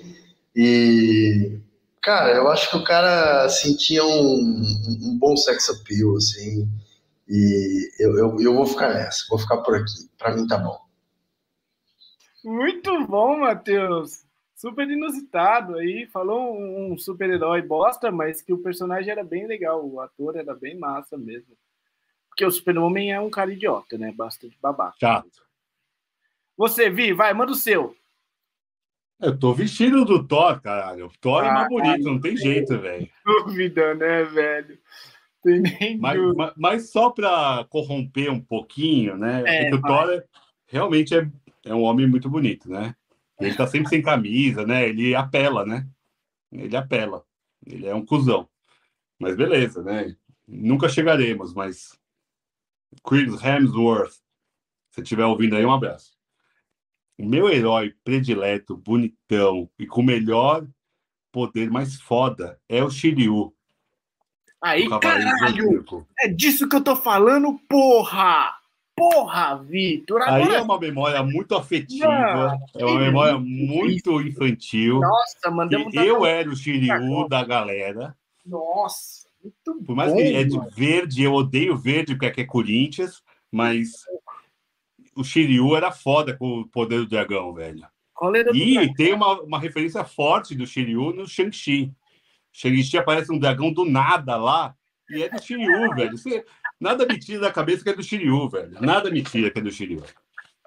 Speaker 3: e cara, eu acho que o cara assim, um, um bom sex appeal, assim, e eu, eu, eu vou ficar nessa, vou ficar por aqui. Pra mim tá bom.
Speaker 2: Muito bom, Matheus. Super inusitado aí. Falou um super-herói bosta, mas que o personagem era bem legal. O ator era bem massa mesmo. Porque o Super-Homem é um cara idiota, né? Bastante babaca.
Speaker 4: Chato.
Speaker 2: Você, Vi, vai, manda o seu.
Speaker 4: Eu tô vestido do Thor, caralho. O Thor ah, é mais bonito, não tem jeito, velho.
Speaker 2: Dúvida, né, velho? Tem nem
Speaker 4: mas, mas, mas, só para corromper um pouquinho, né? É, é o Thor é, realmente é, é um homem muito bonito, né? Ele tá sempre sem camisa, né? Ele apela, né? Ele apela. Ele é um cuzão. Mas beleza, né? Nunca chegaremos, mas Chris Hemsworth, se estiver ouvindo aí, um abraço. O meu herói predileto, bonitão e com o melhor poder mais foda é o Shiryu.
Speaker 2: Aí, caralho! É disso que eu tô falando, porra! Porra, Vitor!
Speaker 4: Agora... Aí é uma memória muito afetiva, é uma memória muito infantil.
Speaker 2: Nossa, mandamos.
Speaker 4: Eu era o Shiryu da galera.
Speaker 2: Nossa!
Speaker 4: Muito Por mais bom, que é de verde, eu odeio verde porque é Corinthians, mas o Shiryu era foda com o poder do dragão, velho. E tem uma, uma referência forte do Shiryu no Shang-Chi. Shang-Chi aparece um dragão do nada lá, e é do Shiryu, velho. Você, nada me tira da cabeça que é do Shiryu, velho. Nada me tira que é do Shiryu.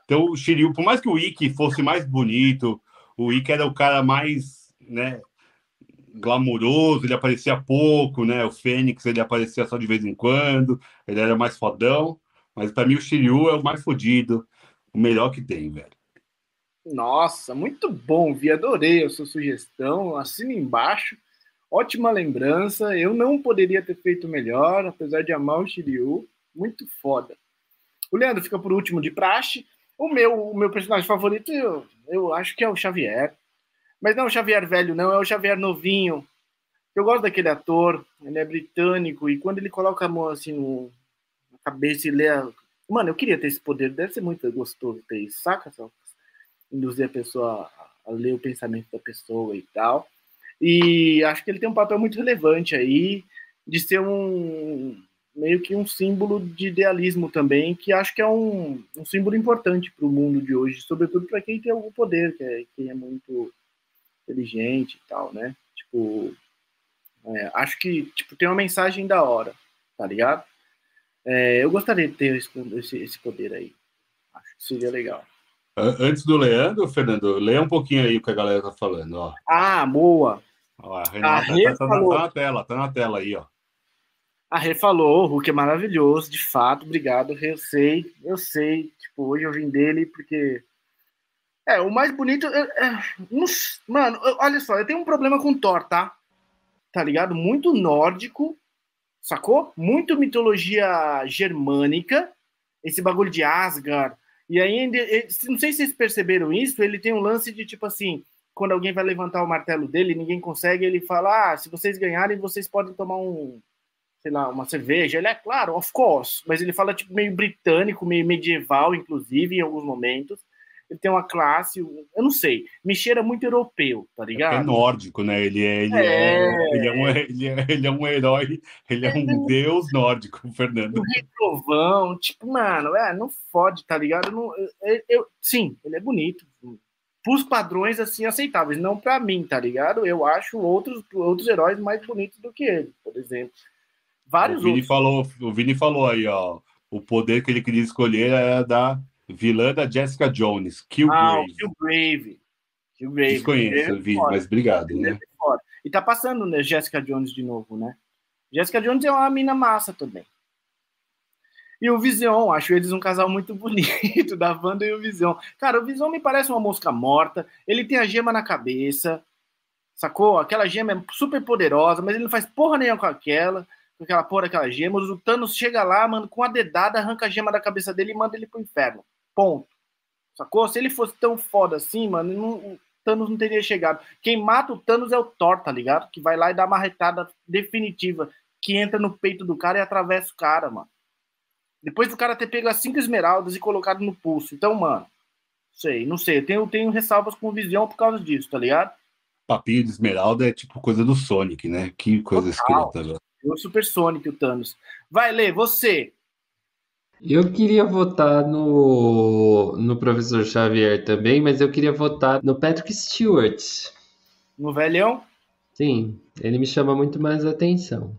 Speaker 4: Então, o Shiryu, por mais que o Ikki fosse mais bonito, o Ikki era o cara mais, né, glamuroso, ele aparecia pouco, né? O Fênix ele aparecia só de vez em quando, ele era mais fodão, mas para mim o Shiryu é o mais fodido, o melhor que tem, velho.
Speaker 2: Nossa, muito bom, Vi, adorei a sua sugestão, assina embaixo, ótima lembrança, eu não poderia ter feito melhor, apesar de amar o Shiryu, muito foda. O Leandro fica por último de praxe, o meu, o meu personagem favorito, eu, eu acho que é o Xavier, mas não é o Xavier velho, não, é o Xavier novinho. Eu gosto daquele ator, ele é britânico, e quando ele coloca a mão assim no, na cabeça e lê. A... Mano, eu queria ter esse poder, deve ser muito gostoso ter isso, saca? Só? Induzir a pessoa a ler o pensamento da pessoa e tal. E acho que ele tem um papel muito relevante aí, de ser um meio que um símbolo de idealismo também, que acho que é um, um símbolo importante para o mundo de hoje, sobretudo para quem tem algum poder, que é, quem é muito inteligente e tal, né? Tipo, é, acho que tipo, tem uma mensagem da hora, tá ligado? É, eu gostaria de ter esse, esse poder aí. Acho que seria legal.
Speaker 4: Antes do Leandro, Fernando, lê um pouquinho aí o que a galera tá falando, ó.
Speaker 2: Ah, boa.
Speaker 4: Ó, a Renata a tá, tá, tá, na tela, tá na tela aí, ó.
Speaker 2: A Rê falou, o Hulk é maravilhoso, de fato, obrigado, eu sei, eu sei, tipo, hoje eu vim dele porque é, o mais bonito. É, é, mano, olha só, eu tenho um problema com Thor, tá? Tá ligado? Muito nórdico, sacou? Muito mitologia germânica, esse bagulho de Asgard. E aí, não sei se vocês perceberam isso, ele tem um lance de tipo assim: quando alguém vai levantar o martelo dele, ninguém consegue, ele fala: ah, se vocês ganharem, vocês podem tomar um, sei lá, uma cerveja. Ele é claro, of course, mas ele fala tipo meio britânico, meio medieval, inclusive, em alguns momentos. Ele tem uma classe, eu não sei, me cheira muito europeu, tá ligado?
Speaker 4: É nórdico, né? Ele é, ele é... é, ele é, um, ele é, ele é um herói, ele é um é. deus nórdico, Fernando.
Speaker 2: Um retrovão, tipo, mano, é, não fode, tá ligado? Eu não, eu, eu, sim, ele é bonito, pros padrões assim aceitáveis, não para mim, tá ligado? Eu acho outros outros heróis mais bonitos do que ele, por exemplo. Vários
Speaker 4: o Vini
Speaker 2: outros.
Speaker 4: falou, o Vini falou aí, ó, o poder que ele queria escolher era da vilã da Jessica Jones, Killgrave.
Speaker 2: Ah, Killgrave. Killgrave.
Speaker 4: Desconheço, é Vini, mas obrigado, né? É
Speaker 2: e tá passando, né, Jessica Jones de novo, né? Jessica Jones é uma mina massa também. E o Vision, acho eles um casal muito bonito, da Wanda e o Vision. Cara, o Vision me parece uma mosca morta, ele tem a gema na cabeça, sacou? Aquela gema é super poderosa, mas ele não faz porra nenhuma com aquela, com aquela porra daquela gema. O Thanos chega lá, mano, com a dedada, arranca a gema da cabeça dele e manda ele pro inferno. Ponto. Sacou? Se ele fosse tão foda assim, mano, não, o Thanos não teria chegado. Quem mata o Thanos é o Thor, tá ligado? Que vai lá e dá uma retada definitiva, que entra no peito do cara e atravessa o cara, mano. Depois do cara ter pego as cinco esmeraldas e colocado no pulso. Então, mano, sei, não sei. Eu tenho, tenho ressalvas com visão por causa disso, tá ligado?
Speaker 4: Papinho de esmeralda é tipo coisa do Sonic, né? Que coisa escrita. Né?
Speaker 2: O Super Sonic, o Thanos. Vai, ler você.
Speaker 1: Eu queria votar no, no professor Xavier também, mas eu queria votar no Patrick Stewart.
Speaker 2: No velhão?
Speaker 1: Sim, ele me chama muito mais atenção.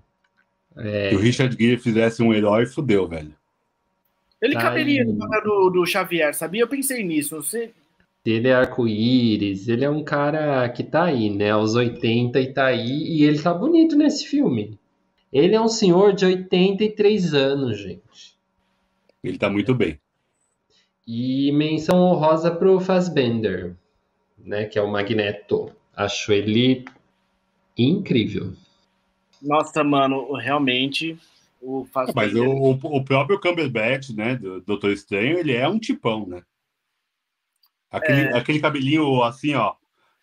Speaker 4: É... Se o Richard Gere fizesse um herói, fudeu, velho.
Speaker 2: Ele tá caberia no papel do, do Xavier, sabia? Eu pensei nisso. Você...
Speaker 1: Ele é arco-íris, ele é um cara que tá aí, né? Aos 80 e tá aí, e ele tá bonito nesse filme. Ele é um senhor de 83 anos, gente.
Speaker 4: Ele tá muito bem.
Speaker 1: E menção honrosa pro Fassbender, né? Que é o Magneto. Acho ele incrível.
Speaker 2: Nossa, mano, realmente o
Speaker 4: Mas o, o próprio Cumberbatch, né, do Doutor Estranho, ele é um tipão, né? Aquele, é... aquele cabelinho assim, ó,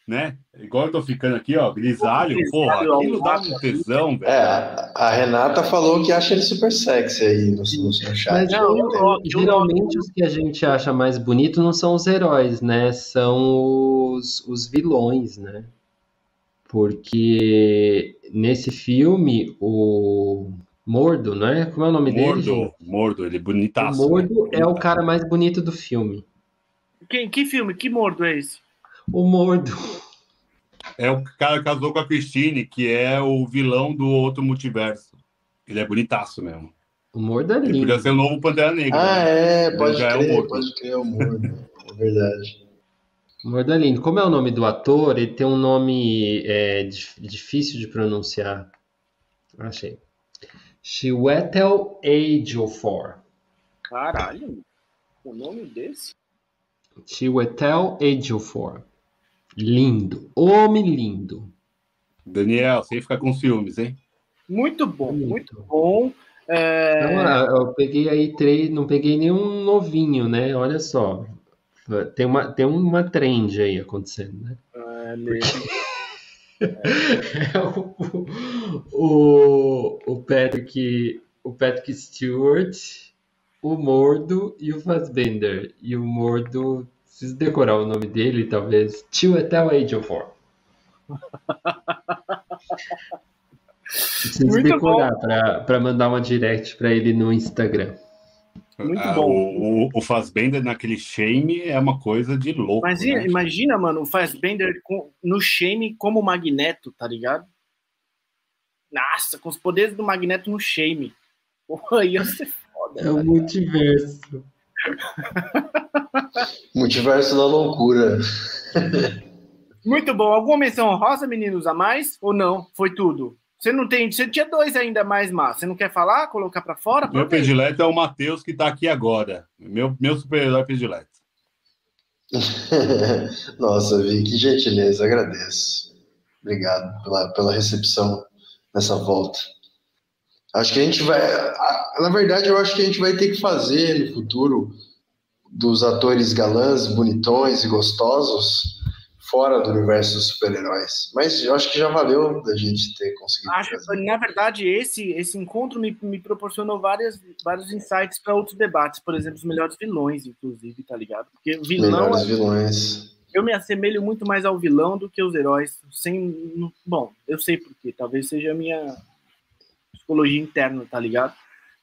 Speaker 4: né? Igual eu tô ficando aqui, ó, grisalho, porra, aquilo dá um tesão, velho.
Speaker 3: É, a Renata falou que acha ele super sexy aí no, no chat. Mas
Speaker 1: não, eu, eu, geralmente os que a gente acha mais bonito não são os heróis, né? São os, os vilões, né? Porque nesse filme, o Mordo, não é? Como é o nome
Speaker 4: Mordo,
Speaker 1: dele?
Speaker 4: Mordo, Mordo, ele é bonitaço.
Speaker 1: O Mordo né? é o cara mais bonito do filme.
Speaker 2: Quem, que filme? Que Mordo é esse?
Speaker 1: O Mordo.
Speaker 4: É o cara que casou com a Christine, que é o vilão do outro multiverso. Ele é bonitaço mesmo.
Speaker 1: O Mordo é lindo. Ele
Speaker 4: podia ser o novo Pantera Negra.
Speaker 3: Ah, né? é, pode crer, é pode crer, o Mordo. é verdade.
Speaker 1: O Mordo é lindo. Como é o nome do ator? Ele tem um nome é, difícil de pronunciar. Achei. Chiwetel Ejiofor.
Speaker 2: Caralho, o nome desse?
Speaker 1: Chiwetel Ejiofor. Lindo, homem lindo.
Speaker 4: Daniel, sem ficar com ciúmes, hein?
Speaker 2: Muito bom, muito, muito bom. É...
Speaker 1: Então, eu peguei aí três, não peguei nenhum novinho, né? Olha só, tem uma, tem uma trend aí acontecendo, né?
Speaker 2: Ah,
Speaker 1: Porque... é o, o, o Patrick, o Patrick Stewart, o Mordo e o Fassbender. E o Mordo, preciso decorar o nome dele, talvez. Tio Etel Age of War. Preciso Muito decorar para mandar uma direct para ele no Instagram.
Speaker 2: Muito ah, bom.
Speaker 4: O, o Fassbender naquele Shame é uma coisa de louco.
Speaker 2: Mas
Speaker 4: né?
Speaker 2: imagina, mano, o Fassbender com, no Shame como Magneto, tá ligado? Nossa, com os poderes do Magneto no Shame. Porra, ia ser foda.
Speaker 1: É o multiverso.
Speaker 3: multiverso da loucura.
Speaker 2: Muito bom. Alguma menção rosa, meninos, a mais? Ou não? Foi tudo? Você não tem. Você tinha dois ainda mais massa. Você não quer falar? Colocar para fora?
Speaker 4: Meu predileto é o Matheus que está aqui agora. Meu, meu super-herói predileto.
Speaker 3: Nossa, Vi, que gentileza, agradeço. Obrigado pela, pela recepção nessa volta. Acho que a gente vai. Na verdade, eu acho que a gente vai ter que fazer no futuro dos atores galãs, bonitões e gostosos fora do universo dos super-heróis. Mas eu acho que já valeu da gente ter conseguido
Speaker 2: Acho,
Speaker 3: fazer.
Speaker 2: na verdade, esse, esse encontro me, me proporcionou várias, vários insights para outros debates, por exemplo, os melhores vilões, inclusive, tá ligado? Porque vilão,
Speaker 3: Melhores vilões.
Speaker 2: eu me assemelho muito mais ao vilão do que aos heróis, sem, bom, eu sei por quê, talvez seja a minha psicologia interna, tá ligado?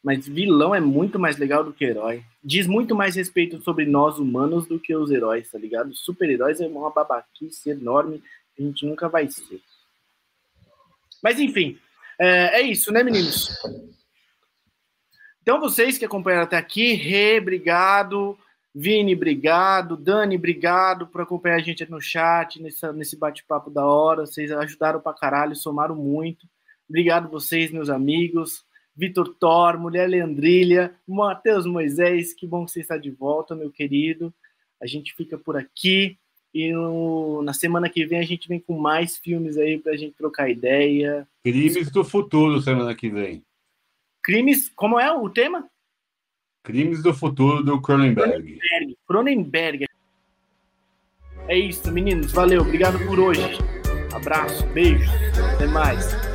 Speaker 2: Mas vilão é muito mais legal do que herói. Diz muito mais respeito sobre nós humanos do que os heróis, tá ligado? Super-heróis é uma babaquice enorme que a gente nunca vai ser. Mas enfim, é, é isso, né, meninos? Então, vocês que acompanharam até aqui, Rê, obrigado. Vini, obrigado. Dani, obrigado por acompanhar a gente no chat, nessa, nesse bate-papo da hora. Vocês ajudaram pra caralho, somaram muito. Obrigado vocês, meus amigos. Vitor Thor, Mulher Leandrilha, Matheus Moisés, que bom que você está de volta, meu querido. A gente fica por aqui e no- na semana que vem a gente vem com mais filmes aí pra gente trocar ideia.
Speaker 4: Crimes do futuro semana que vem.
Speaker 2: Crimes, como é o tema?
Speaker 4: Crimes do futuro do Cronenberg.
Speaker 2: Cronenberg. Cronenberg. É isso, meninos. Valeu, obrigado por hoje. Abraço, beijos, até mais.